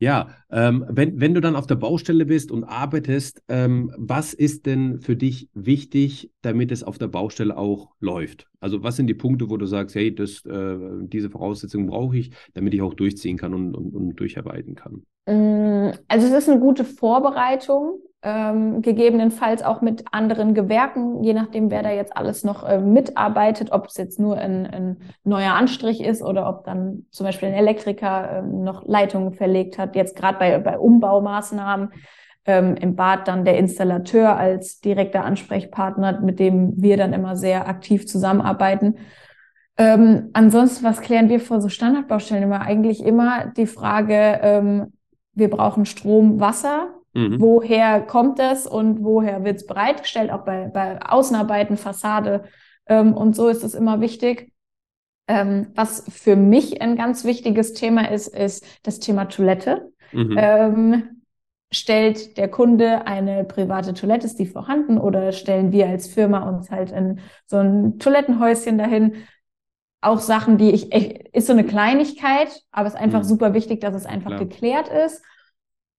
Ja, ähm, wenn, wenn du dann auf der Baustelle bist und arbeitest, ähm, was ist denn für dich wichtig, damit es auf der Baustelle auch läuft? Also was sind die Punkte, wo du sagst, hey, das, äh, diese Voraussetzungen brauche ich, damit ich auch durchziehen kann und, und, und durcharbeiten kann? Mm, also es ist eine gute Vorbereitung ähm, gegebenenfalls auch mit anderen Gewerken, je nachdem, wer da jetzt alles noch äh, mitarbeitet, ob es jetzt nur ein, ein, neuer Anstrich ist oder ob dann zum Beispiel ein Elektriker äh, noch Leitungen verlegt hat. Jetzt gerade bei, bei Umbaumaßnahmen ähm, im Bad dann der Installateur als direkter Ansprechpartner, mit dem wir dann immer sehr aktiv zusammenarbeiten. Ähm, ansonsten, was klären wir vor so Standardbaustellen immer? Eigentlich immer die Frage, ähm, wir brauchen Strom, Wasser Mhm. Woher kommt es und woher wird es bereitgestellt, auch bei, bei Außenarbeiten, Fassade. Ähm, und so ist es immer wichtig. Ähm, was für mich ein ganz wichtiges Thema ist, ist das Thema Toilette. Mhm. Ähm, stellt der Kunde eine private Toilette, ist die vorhanden oder stellen wir als Firma uns halt in so ein Toilettenhäuschen dahin? Auch Sachen, die ich, ist so eine Kleinigkeit, aber es ist einfach mhm. super wichtig, dass es einfach Klar. geklärt ist.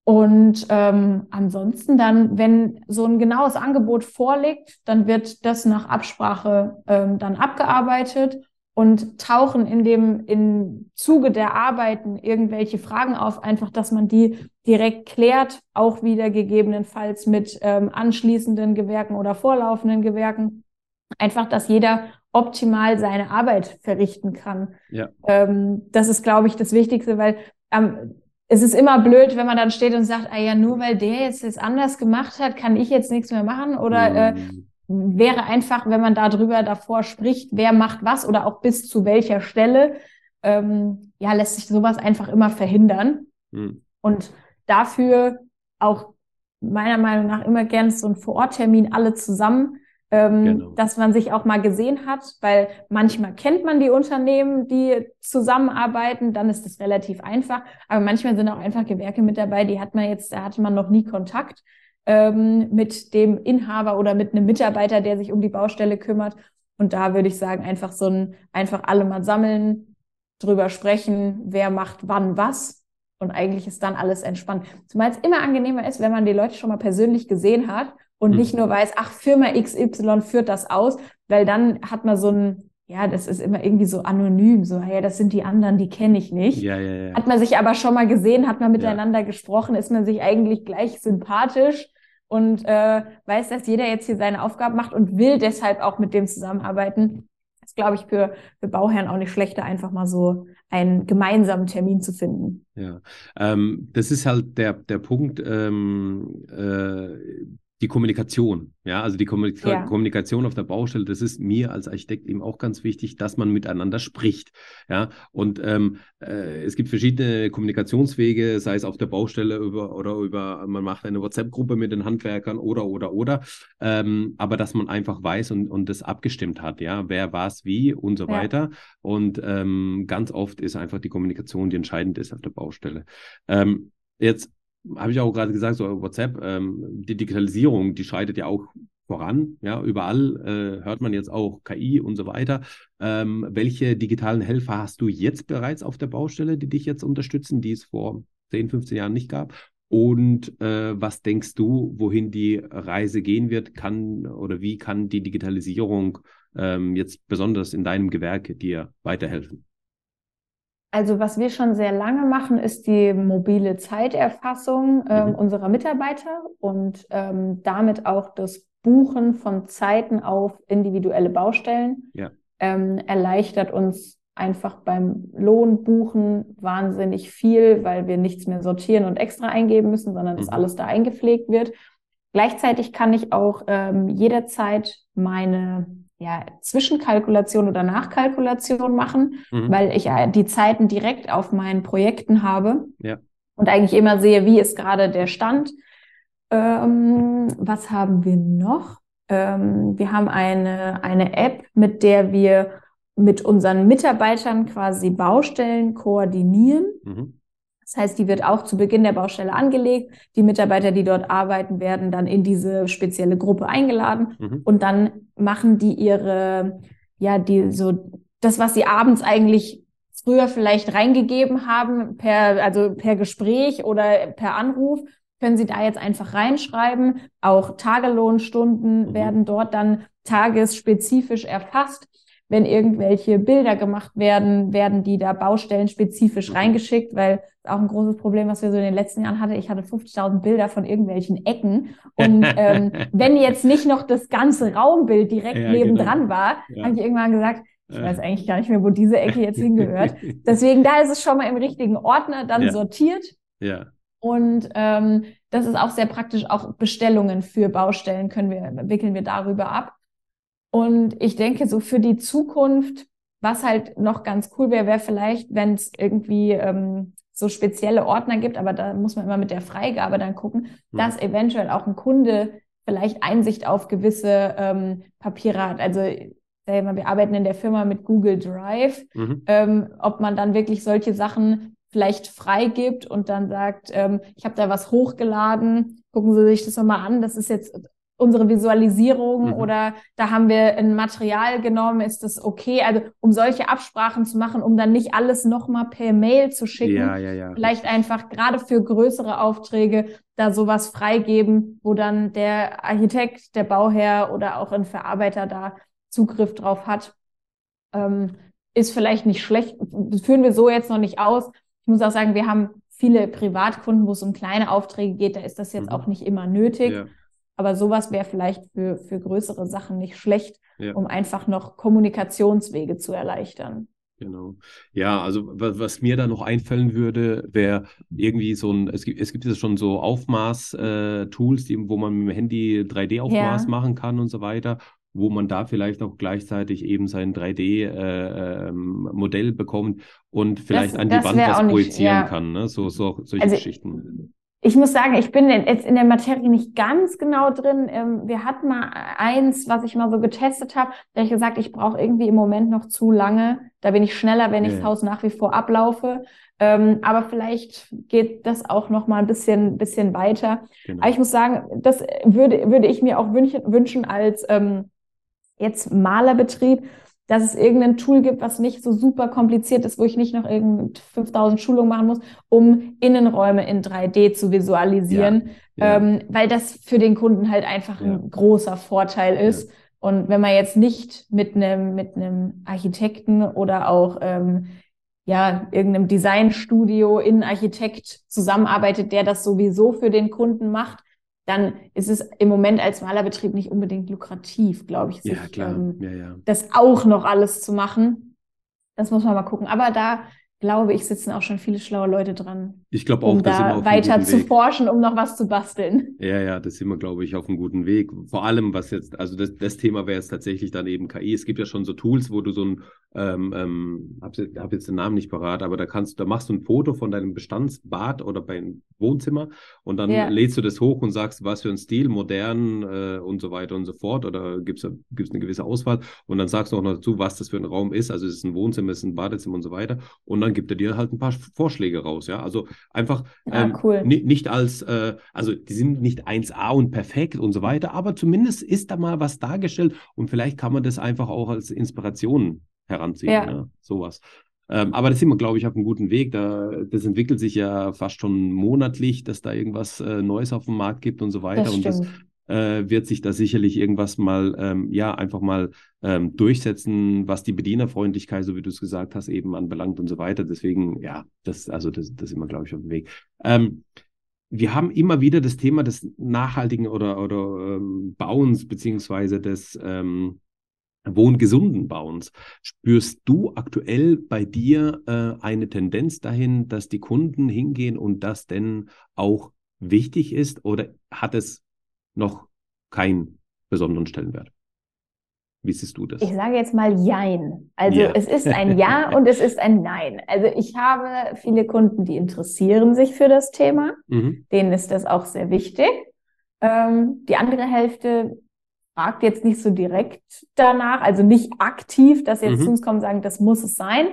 Und ähm, ansonsten dann, wenn so ein genaues Angebot vorliegt, dann wird das nach Absprache ähm, dann abgearbeitet und tauchen in dem in Zuge der Arbeiten irgendwelche Fragen auf, einfach, dass man die direkt klärt, auch wieder gegebenenfalls mit ähm, anschließenden Gewerken oder vorlaufenden Gewerken. Einfach, dass jeder optimal seine Arbeit verrichten kann. Ja. Ähm, das ist, glaube ich, das Wichtigste, weil ähm, es ist immer blöd, wenn man dann steht und sagt, ah ja, nur weil der jetzt das anders gemacht hat, kann ich jetzt nichts mehr machen. Oder äh, mhm. wäre einfach, wenn man darüber davor spricht, wer macht was oder auch bis zu welcher Stelle, ähm, ja, lässt sich sowas einfach immer verhindern. Mhm. Und dafür auch meiner Meinung nach immer gern so ein Vororttermin alle zusammen ähm, genau. dass man sich auch mal gesehen hat, weil manchmal kennt man die Unternehmen, die zusammenarbeiten, dann ist das relativ einfach. Aber manchmal sind auch einfach Gewerke mit dabei, die hat man jetzt, da hatte man noch nie Kontakt ähm, mit dem Inhaber oder mit einem Mitarbeiter, der sich um die Baustelle kümmert. Und da würde ich sagen, einfach so ein, einfach alle mal sammeln, drüber sprechen, wer macht wann was. Und eigentlich ist dann alles entspannt. Zumal es immer angenehmer ist, wenn man die Leute schon mal persönlich gesehen hat und mhm. nicht nur weiß, ach, Firma XY führt das aus, weil dann hat man so ein, ja, das ist immer irgendwie so anonym, so, ja, das sind die anderen, die kenne ich nicht. Ja, ja, ja. Hat man sich aber schon mal gesehen, hat man miteinander ja. gesprochen, ist man sich eigentlich gleich sympathisch und äh, weiß, dass jeder jetzt hier seine Aufgaben macht und will deshalb auch mit dem zusammenarbeiten. Das ist, glaube ich, für, für Bauherren auch nicht schlechter, einfach mal so einen gemeinsamen Termin zu finden. Ja, ähm, das ist halt der, der Punkt, ähm, äh, die Kommunikation, ja, also die Kommunika ja. Kommunikation auf der Baustelle, das ist mir als Architekt eben auch ganz wichtig, dass man miteinander spricht, ja, und ähm, äh, es gibt verschiedene Kommunikationswege, sei es auf der Baustelle über oder über, man macht eine WhatsApp-Gruppe mit den Handwerkern oder oder oder, ähm, aber dass man einfach weiß und, und das abgestimmt hat, ja, wer was wie und so ja. weiter und ähm, ganz oft ist einfach die Kommunikation, die entscheidend ist auf der Baustelle. Ähm, jetzt habe ich auch gerade gesagt, so WhatsApp, ähm, die Digitalisierung, die schreitet ja auch voran. Ja, überall äh, hört man jetzt auch KI und so weiter. Ähm, welche digitalen Helfer hast du jetzt bereits auf der Baustelle, die dich jetzt unterstützen, die es vor 10, 15 Jahren nicht gab? Und äh, was denkst du, wohin die Reise gehen wird? Kann oder wie kann die Digitalisierung ähm, jetzt besonders in deinem Gewerk dir weiterhelfen? Also was wir schon sehr lange machen, ist die mobile Zeiterfassung äh, mhm. unserer Mitarbeiter und ähm, damit auch das Buchen von Zeiten auf individuelle Baustellen. Ja. Ähm, erleichtert uns einfach beim Lohnbuchen wahnsinnig viel, weil wir nichts mehr sortieren und extra eingeben müssen, sondern mhm. dass alles da eingepflegt wird. Gleichzeitig kann ich auch ähm, jederzeit meine ja, Zwischenkalkulation oder Nachkalkulation machen, mhm. weil ich die Zeiten direkt auf meinen Projekten habe ja. und eigentlich immer sehe, wie ist gerade der Stand. Ähm, was haben wir noch? Ähm, wir haben eine, eine App, mit der wir mit unseren Mitarbeitern quasi Baustellen koordinieren. Mhm. Das heißt, die wird auch zu Beginn der Baustelle angelegt. Die Mitarbeiter, die dort arbeiten, werden dann in diese spezielle Gruppe eingeladen mhm. und dann machen die ihre, ja, die so das, was sie abends eigentlich früher vielleicht reingegeben haben, per, also per Gespräch oder per Anruf, können Sie da jetzt einfach reinschreiben. Auch Tagelohnstunden mhm. werden dort dann tagesspezifisch erfasst. Wenn irgendwelche Bilder gemacht werden, werden die da baustellenspezifisch reingeschickt, weil auch ein großes Problem, was wir so in den letzten Jahren hatten. Ich hatte 50.000 Bilder von irgendwelchen Ecken. Und ähm, wenn jetzt nicht noch das ganze Raumbild direkt ja, nebendran genau. war, ja. habe ich irgendwann gesagt, ich weiß eigentlich gar nicht mehr, wo diese Ecke jetzt hingehört. Deswegen, da ist es schon mal im richtigen Ordner dann ja. sortiert. Ja. Und ähm, das ist auch sehr praktisch. Auch Bestellungen für Baustellen können wir, wickeln wir darüber ab. Und ich denke, so für die Zukunft, was halt noch ganz cool wäre, wäre vielleicht, wenn es irgendwie ähm, so spezielle Ordner gibt, aber da muss man immer mit der Freigabe dann gucken, mhm. dass eventuell auch ein Kunde vielleicht Einsicht auf gewisse ähm, Papiere hat. Also wir arbeiten in der Firma mit Google Drive, mhm. ähm, ob man dann wirklich solche Sachen vielleicht freigibt und dann sagt, ähm, ich habe da was hochgeladen, gucken Sie sich das nochmal an, das ist jetzt unsere Visualisierung mhm. oder da haben wir ein Material genommen, ist das okay? Also um solche Absprachen zu machen, um dann nicht alles nochmal per Mail zu schicken. Ja, ja, ja. Vielleicht einfach gerade für größere Aufträge da sowas freigeben, wo dann der Architekt, der Bauherr oder auch ein Verarbeiter da Zugriff drauf hat. Ähm, ist vielleicht nicht schlecht, das führen wir so jetzt noch nicht aus. Ich muss auch sagen, wir haben viele Privatkunden, wo es um kleine Aufträge geht, da ist das jetzt mhm. auch nicht immer nötig. Aber sowas wäre vielleicht für, für größere Sachen nicht schlecht, ja. um einfach noch Kommunikationswege zu erleichtern. Genau. Ja, also was, was mir da noch einfallen würde, wäre irgendwie so ein, es gibt, es gibt jetzt schon so Aufmaß-Tools, äh, wo man mit dem Handy 3D-Aufmaß ja. machen kann und so weiter, wo man da vielleicht auch gleichzeitig eben sein 3D-Modell äh, ähm, bekommt und vielleicht das, an die Wand was projizieren ja. kann, ne? So, so solche also, Geschichten Ich muss sagen, ich bin jetzt in der Materie nicht ganz genau drin. Ähm, wir hatten mal eins, was ich mal so getestet habe. Da habe ich gesagt, ich brauche irgendwie im Moment noch zu lange. Da bin ich schneller, wenn ich das Haus nach wie vor ablaufe. Ähm, aber vielleicht geht das auch noch mal ein bisschen, bisschen weiter. Genau. Aber ich muss sagen, das würde, würde ich mir auch wünschen, wünschen als ähm, jetzt Malerbetrieb, dass es irgendein Tool gibt, was nicht so super kompliziert ist, wo ich nicht noch irgend 5000 Schulungen machen muss, um Innenräume in 3D zu visualisieren, ja, ja. Ähm, weil das für den Kunden halt einfach ja. ein großer Vorteil ist. Und wenn man jetzt nicht mit einem mit einem Architekten oder auch ähm, ja irgendeinem Designstudio Innenarchitekt zusammenarbeitet, der das sowieso für den Kunden macht, dann ist es im Moment als Malerbetrieb nicht unbedingt lukrativ, glaube ich, sich, ja, klar. Ähm, ja, ja. das auch noch alles zu machen. Das muss man mal gucken. Aber da glaube ich, sitzen auch schon viele schlaue Leute dran. Ich glaube auch, um da weiter zu Weg. forschen, um noch was zu basteln. Ja, ja, das sind wir, glaube ich, auf einem guten Weg. Vor allem, was jetzt, also das, das Thema wäre jetzt tatsächlich dann eben KI. Es gibt ja schon so Tools, wo du so ein, ähm, ähm, hab, hab jetzt den Namen nicht parat, aber da kannst, da machst du ein Foto von deinem Bestandsbad oder beim Wohnzimmer und dann ja. lädst du das hoch und sagst, was für ein Stil, modern äh, und so weiter und so fort. Oder gibt es gibt's eine gewisse Auswahl und dann sagst du auch noch dazu, was das für ein Raum ist. Also es ist ein Wohnzimmer, es ist ein Badezimmer und so weiter. Und dann dann gibt er dir halt ein paar Vorschläge raus. Ja, also einfach ja, ähm, cool. nicht als, äh, also die sind nicht 1A und perfekt und so weiter, aber zumindest ist da mal was dargestellt und vielleicht kann man das einfach auch als Inspiration heranziehen. Ja. Ne? Sowas. Ähm, aber da sind wir, glaube ich, auf einem guten Weg. Da, das entwickelt sich ja fast schon monatlich, dass da irgendwas äh, Neues auf dem Markt gibt und so weiter. Das und das äh, wird sich da sicherlich irgendwas mal, ähm, ja, einfach mal ähm, durchsetzen, was die Bedienerfreundlichkeit, so wie du es gesagt hast, eben anbelangt und so weiter. Deswegen, ja, das, also das, das sind wir, glaube ich, auf dem Weg. Ähm, wir haben immer wieder das Thema des nachhaltigen oder, oder ähm, Bauens beziehungsweise des ähm, wohngesunden Bauens. Spürst du aktuell bei dir äh, eine Tendenz dahin, dass die Kunden hingehen und das denn auch wichtig ist oder hat es noch keinen besonderen Stellenwert. Wie siehst du das? Ich sage jetzt mal Jein. Also ja. es ist ein Ja und es ist ein Nein. Also ich habe viele Kunden, die interessieren sich für das Thema. Mhm. Denen ist das auch sehr wichtig. Ähm, die andere Hälfte fragt jetzt nicht so direkt danach, also nicht aktiv, dass jetzt mhm. zu uns kommen und sagen, das muss es sein.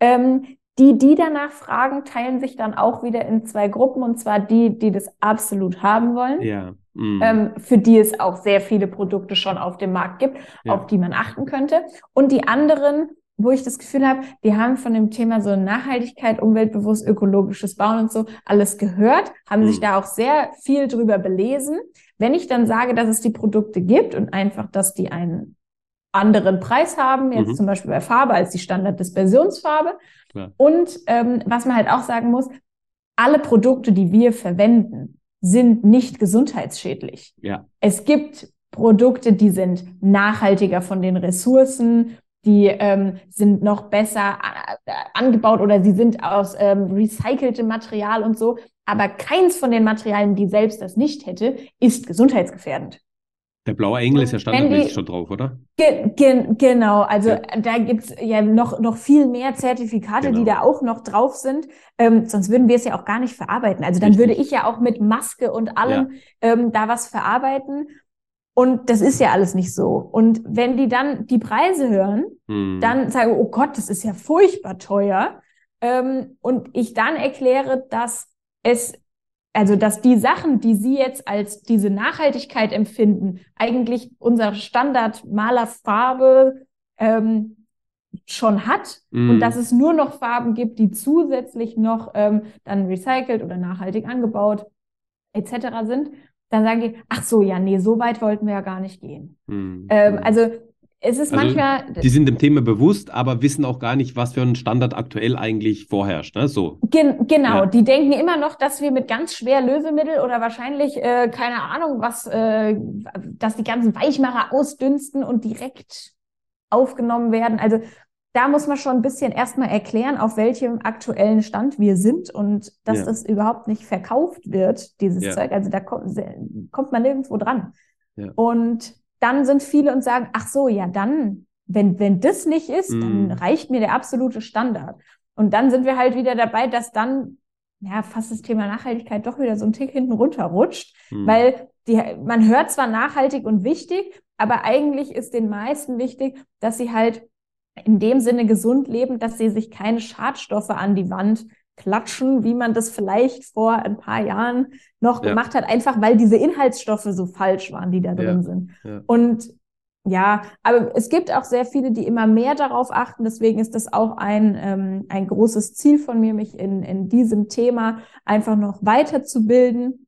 Ähm, die, die danach fragen, teilen sich dann auch wieder in zwei Gruppen und zwar die, die das absolut haben wollen. Ja. Mm. Ähm, für die es auch sehr viele Produkte schon auf dem Markt gibt, ja. auf die man achten könnte. Und die anderen, wo ich das Gefühl habe, die haben von dem Thema so Nachhaltigkeit, umweltbewusst, ökologisches Bauen und so alles gehört, haben mm. sich da auch sehr viel drüber belesen. Wenn ich dann sage, dass es die Produkte gibt und einfach, dass die einen anderen Preis haben, jetzt mhm. zum Beispiel bei Farbe als die Standard-Dispersionsfarbe, Klar. Und ähm, was man halt auch sagen muss, alle Produkte, die wir verwenden, sind nicht gesundheitsschädlich. Ja. Es gibt Produkte, die sind nachhaltiger von den Ressourcen, die ähm, sind noch besser äh, angebaut oder sie sind aus ähm, recyceltem Material und so. Aber keins von den Materialien, die selbst das nicht hätte, ist gesundheitsgefährdend. Der blaue Engel ist ja standardmäßig schon drauf, oder? Ge ge genau, also ja. da gibt's ja noch, noch viel mehr Zertifikate, genau. die da auch noch drauf sind. Ähm, sonst würden wir es ja auch gar nicht verarbeiten. Also dann Richtig. würde ich ja auch mit Maske und allem ja. ähm, da was verarbeiten. Und das ist ja alles nicht so. Und wenn die dann die Preise hören, hm. dann sagen, oh Gott, das ist ja furchtbar teuer. Ähm, und ich dann erkläre, dass es also dass die Sachen, die Sie jetzt als diese Nachhaltigkeit empfinden, eigentlich unser Standard Malerfarbe ähm, schon hat mm. und mhm. dass es nur noch Farben gibt, die zusätzlich noch ähm, dann recycelt oder nachhaltig angebaut etc. sind, dann sagen die, ach so, ja, nee, so weit wollten wir ja gar nicht gehen. Mm. Ähm, also es ist also, manchmal. Die sind dem Thema bewusst, aber wissen auch gar nicht, was für ein Standard aktuell eigentlich vorherrscht. Ne? So. Gen genau, ja. die denken immer noch, dass wir mit ganz schwer Lösemittel oder wahrscheinlich, äh, keine Ahnung, was, äh, dass die ganzen Weichmacher ausdünsten und direkt aufgenommen werden. Also da muss man schon ein bisschen erstmal erklären, auf welchem aktuellen Stand wir sind und dass ja. das überhaupt nicht verkauft wird, dieses ja. Zeug. Also da kommt, kommt man nirgendwo dran. Und dann sind viele und sagen, ach so, ja, dann, wenn, wenn das nicht ist, mm. dann reicht mir der absolute Standard. Und dann sind wir halt wieder dabei, dass dann ja, fast das Thema Nachhaltigkeit doch wieder so ein Tick hinten runterrutscht, mhm. weil die, man hört zwar nachhaltig und wichtig, aber eigentlich ist den meisten wichtig, dass sie halt in dem Sinne gesund leben, dass sie sich keine Schadstoffe an die Wand klatschen, wie man das vielleicht vor ein paar Jahren noch ja. gemacht hat, einfach weil diese Inhaltsstoffe so falsch waren, die da drin ja. sind. Ja. Und ja, aber es gibt auch sehr viele, die immer mehr darauf achten. Deswegen ist das auch ein, ähm, ein großes Ziel von mir, mich in, in diesem Thema einfach noch weiterzubilden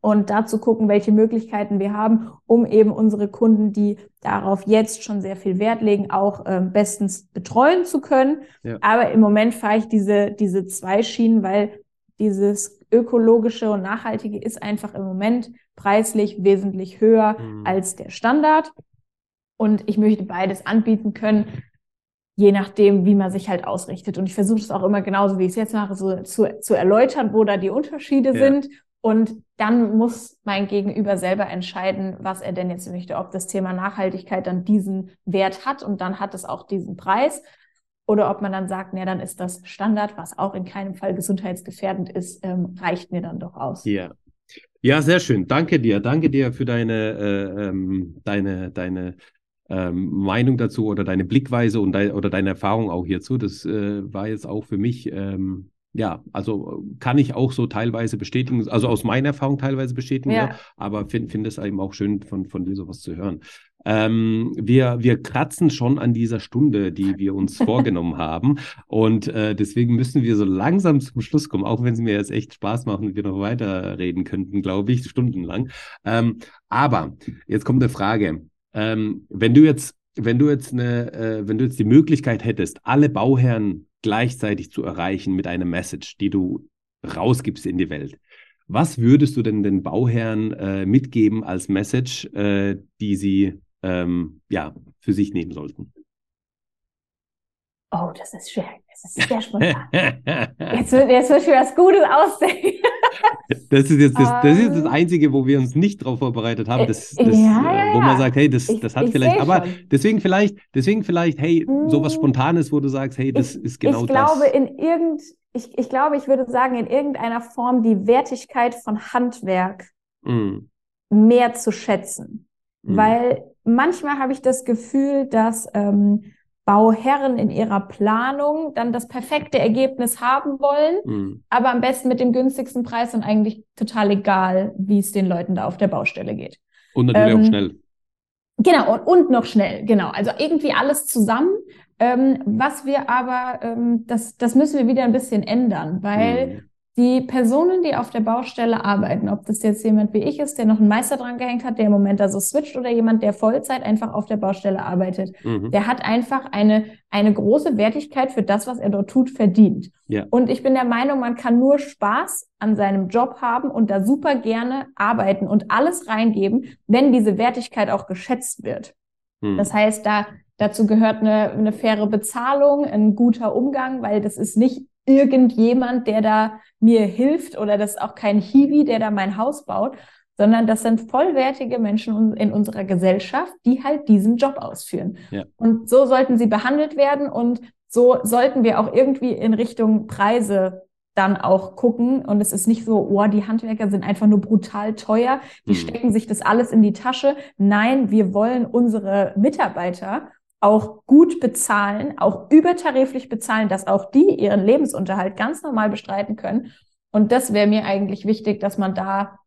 und da zu gucken, welche Möglichkeiten wir haben, um eben unsere Kunden, die darauf jetzt schon sehr viel Wert legen, auch äh, bestens betreuen zu können. Ja. Aber im Moment fahre ich diese, diese zwei Schienen, weil dieses ökologische und nachhaltige ist einfach im Moment preislich wesentlich höher mhm. als der Standard. Und ich möchte beides anbieten können, je nachdem, wie man sich halt ausrichtet. Und ich versuche es auch immer genauso, wie ich es jetzt mache, so zu, zu erläutern, wo da die Unterschiede ja. sind und dann muss mein Gegenüber selber entscheiden, was er denn jetzt möchte, ob das Thema Nachhaltigkeit dann diesen Wert hat und dann hat es auch diesen Preis. Oder ob man dann sagt, nee, dann ist das Standard, was auch in keinem Fall gesundheitsgefährdend ist, ähm, reicht mir dann doch aus. Ja. Ja, sehr schön. Danke dir. Danke dir für deine, äh, ähm, deine, deine ähm, Meinung dazu oder deine Blickweise und de oder deine Erfahrung auch hierzu. Das äh, war jetzt auch für mich ähm, ja, also kann ich auch so teilweise bestätigen, also aus meiner Erfahrung teilweise bestätigen, ja. ja aber finde find es eben auch schön, von, von dir sowas zu hören. Ähm, wir, wir kratzen schon an dieser Stunde, die wir uns vorgenommen haben. Und äh, deswegen müssen wir so langsam zum Schluss kommen, auch wenn es mir jetzt echt Spaß macht und wir noch weiterreden könnten, glaube ich, stundenlang. Ähm, aber jetzt kommt eine Frage. Ähm, wenn du jetzt, wenn du jetzt eine, äh, wenn du jetzt die Möglichkeit hättest, alle Bauherren gleichzeitig zu erreichen mit einer Message, die du rausgibst in die Welt. Was würdest du denn den Bauherren äh, mitgeben als Message, äh, die sie ähm, ja, für sich nehmen sollten? Oh, das ist schwer. Das ist sehr spontan. jetzt, wird, jetzt wird mir was Gutes ausdenken. Das ist jetzt das, das, ist das ähm. Einzige, wo wir uns nicht darauf vorbereitet haben. Das, das, ja, äh, wo man sagt, hey, das, ich, das hat vielleicht, aber schon. deswegen vielleicht, deswegen vielleicht, hey, sowas hm. Spontanes, wo du sagst, hey, das ich, ist genau ich das. Ich glaube, in irgend, ich, ich glaube, ich würde sagen, in irgendeiner Form die Wertigkeit von Handwerk mm. mehr zu schätzen. Mm. Weil manchmal habe ich das Gefühl, dass ähm, Bauherren in ihrer Planung dann das perfekte Ergebnis haben wollen, mhm. aber am besten mit dem günstigsten Preis und eigentlich total egal, wie es den Leuten da auf der Baustelle geht. Und natürlich ähm, auch schnell. Genau, und, und noch schnell, genau. Also irgendwie alles zusammen. Ähm, was wir aber, ähm, das, das müssen wir wieder ein bisschen ändern, weil mhm die Personen, die auf der Baustelle arbeiten, ob das jetzt jemand wie ich ist, der noch einen Meister dran gehängt hat, der im Moment da so switcht oder jemand, der Vollzeit einfach auf der Baustelle arbeitet, mhm. der hat einfach eine, eine große Wertigkeit für das, was er dort tut, verdient. Ja. Und ich bin der Meinung, man kann nur Spaß an seinem Job haben und da super gerne arbeiten und alles reingeben, wenn diese Wertigkeit auch geschätzt wird. Mhm. Das heißt, da Dazu gehört eine, eine faire Bezahlung, ein guter Umgang, weil das ist nicht irgendjemand, der da mir hilft oder das ist auch kein Hiwi, der da mein Haus baut, sondern das sind vollwertige Menschen in unserer Gesellschaft, die halt diesen Job ausführen. Ja. Und so sollten sie behandelt werden und so sollten wir auch irgendwie in Richtung Preise dann auch gucken. Und es ist nicht so, oh, die Handwerker sind einfach nur brutal teuer, die mhm. stecken sich das alles in die Tasche. Nein, wir wollen unsere Mitarbeiter auch gut bezahlen, auch übertariflich bezahlen, dass auch die ihren Lebensunterhalt ganz normal bestreiten können. Und das wäre mir eigentlich wichtig, dass man da,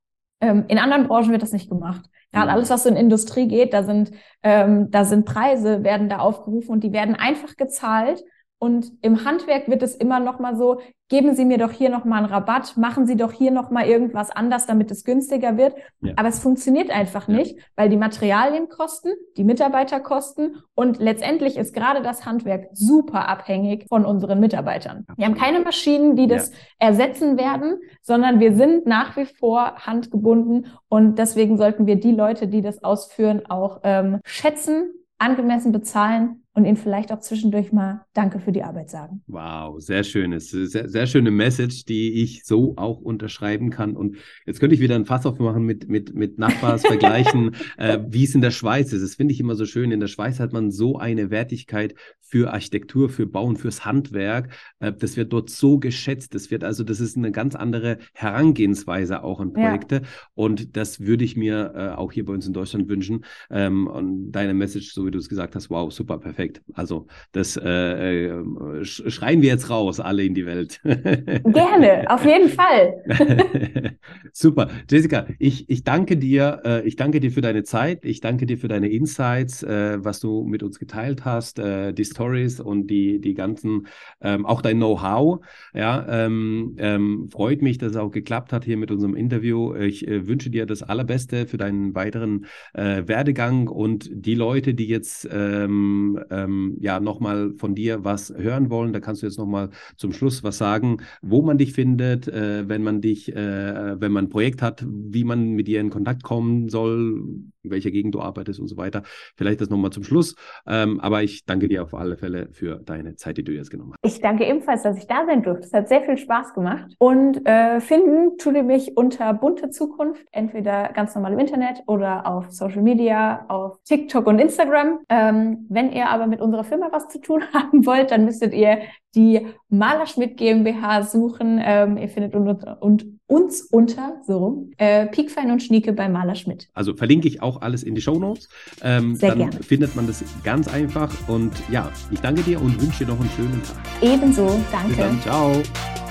ähm, in anderen Branchen wird das nicht gemacht. Gerade alles, was so in Industrie geht, da sind, ähm, da sind Preise, werden da aufgerufen und die werden einfach gezahlt. Und im Handwerk wird es immer noch mal so, geben Sie mir doch hier noch mal einen Rabatt, machen Sie doch hier noch mal irgendwas anders, damit es günstiger wird. Ja. Aber es funktioniert einfach ja. nicht, weil die Materialien kosten, die Mitarbeiter kosten und letztendlich ist gerade das Handwerk super abhängig von unseren Mitarbeitern. Wir haben keine Maschinen, die das ja. ersetzen werden, sondern wir sind nach wie vor handgebunden und deswegen sollten wir die Leute, die das ausführen, auch ähm, schätzen, angemessen bezahlen und ihnen vielleicht auch zwischendurch mal Danke für die Arbeit sagen. Wow, sehr schönes, sehr, sehr schöne Message, die ich so auch unterschreiben kann. Und jetzt könnte ich wieder ein Fass aufmachen mit, mit, mit Nachbarsvergleichen, äh, wie es in der Schweiz ist. Das finde ich immer so schön. In der Schweiz hat man so eine Wertigkeit für Architektur, für Bauen, fürs Handwerk. Äh, das wird dort so geschätzt. Das wird also, das ist eine ganz andere Herangehensweise auch an Projekte. Ja. Und das würde ich mir äh, auch hier bei uns in Deutschland wünschen. Ähm, und deine Message, so wie du es gesagt hast, wow, super, perfekt. Also das äh, äh schreien wir jetzt raus, alle in die Welt. Gerne, auf jeden Fall. super. Jessica, ich, ich danke dir. Äh, ich danke dir für deine Zeit. Ich danke dir für deine Insights, äh, was du mit uns geteilt hast, die Stories und die, die ganzen, ähm, auch dein Know-how. Ja, ähm, ähm, freut mich, dass es auch geklappt hat hier mit unserem Interview. Ich äh, wünsche dir das Allerbeste für deinen weiteren äh, Werdegang und die Leute, die jetzt ähm, ähm, ja nochmal von dir was hören wollen, da kannst du jetzt nochmal zum Schluss was sagen, wo man dich findet, äh, wenn man dich, äh, wenn man ein Projekt hat, wie man mit dir in Kontakt kommen soll, in welcher Gegend du arbeitest und so weiter. Vielleicht das nochmal zum Schluss. Ähm, aber ich danke dir auf alle Fälle für deine Zeit, die du jetzt genommen hast. Ich danke ebenfalls, dass ich da sein durfte. Es hat sehr viel Spaß gemacht. Und äh, finden tut ihr mich unter bunte Zukunft, entweder ganz normal im Internet oder auf Social Media, auf TikTok und Instagram. Ähm, wenn ihr aber mit unserer Firma was zu tun haben wollt, dann müsstet ihr die Malerschmidt GmbH suchen. Ähm, ihr findet uns, und uns unter, so rum, äh, Piekfein und Schnieke bei Malerschmidt. Also verlinke ich auch alles in die Show Notes. Ähm, Sehr dann gerne. findet man das ganz einfach. Und ja, ich danke dir und wünsche dir noch einen schönen Tag. Ebenso, danke. Bis dann, ciao.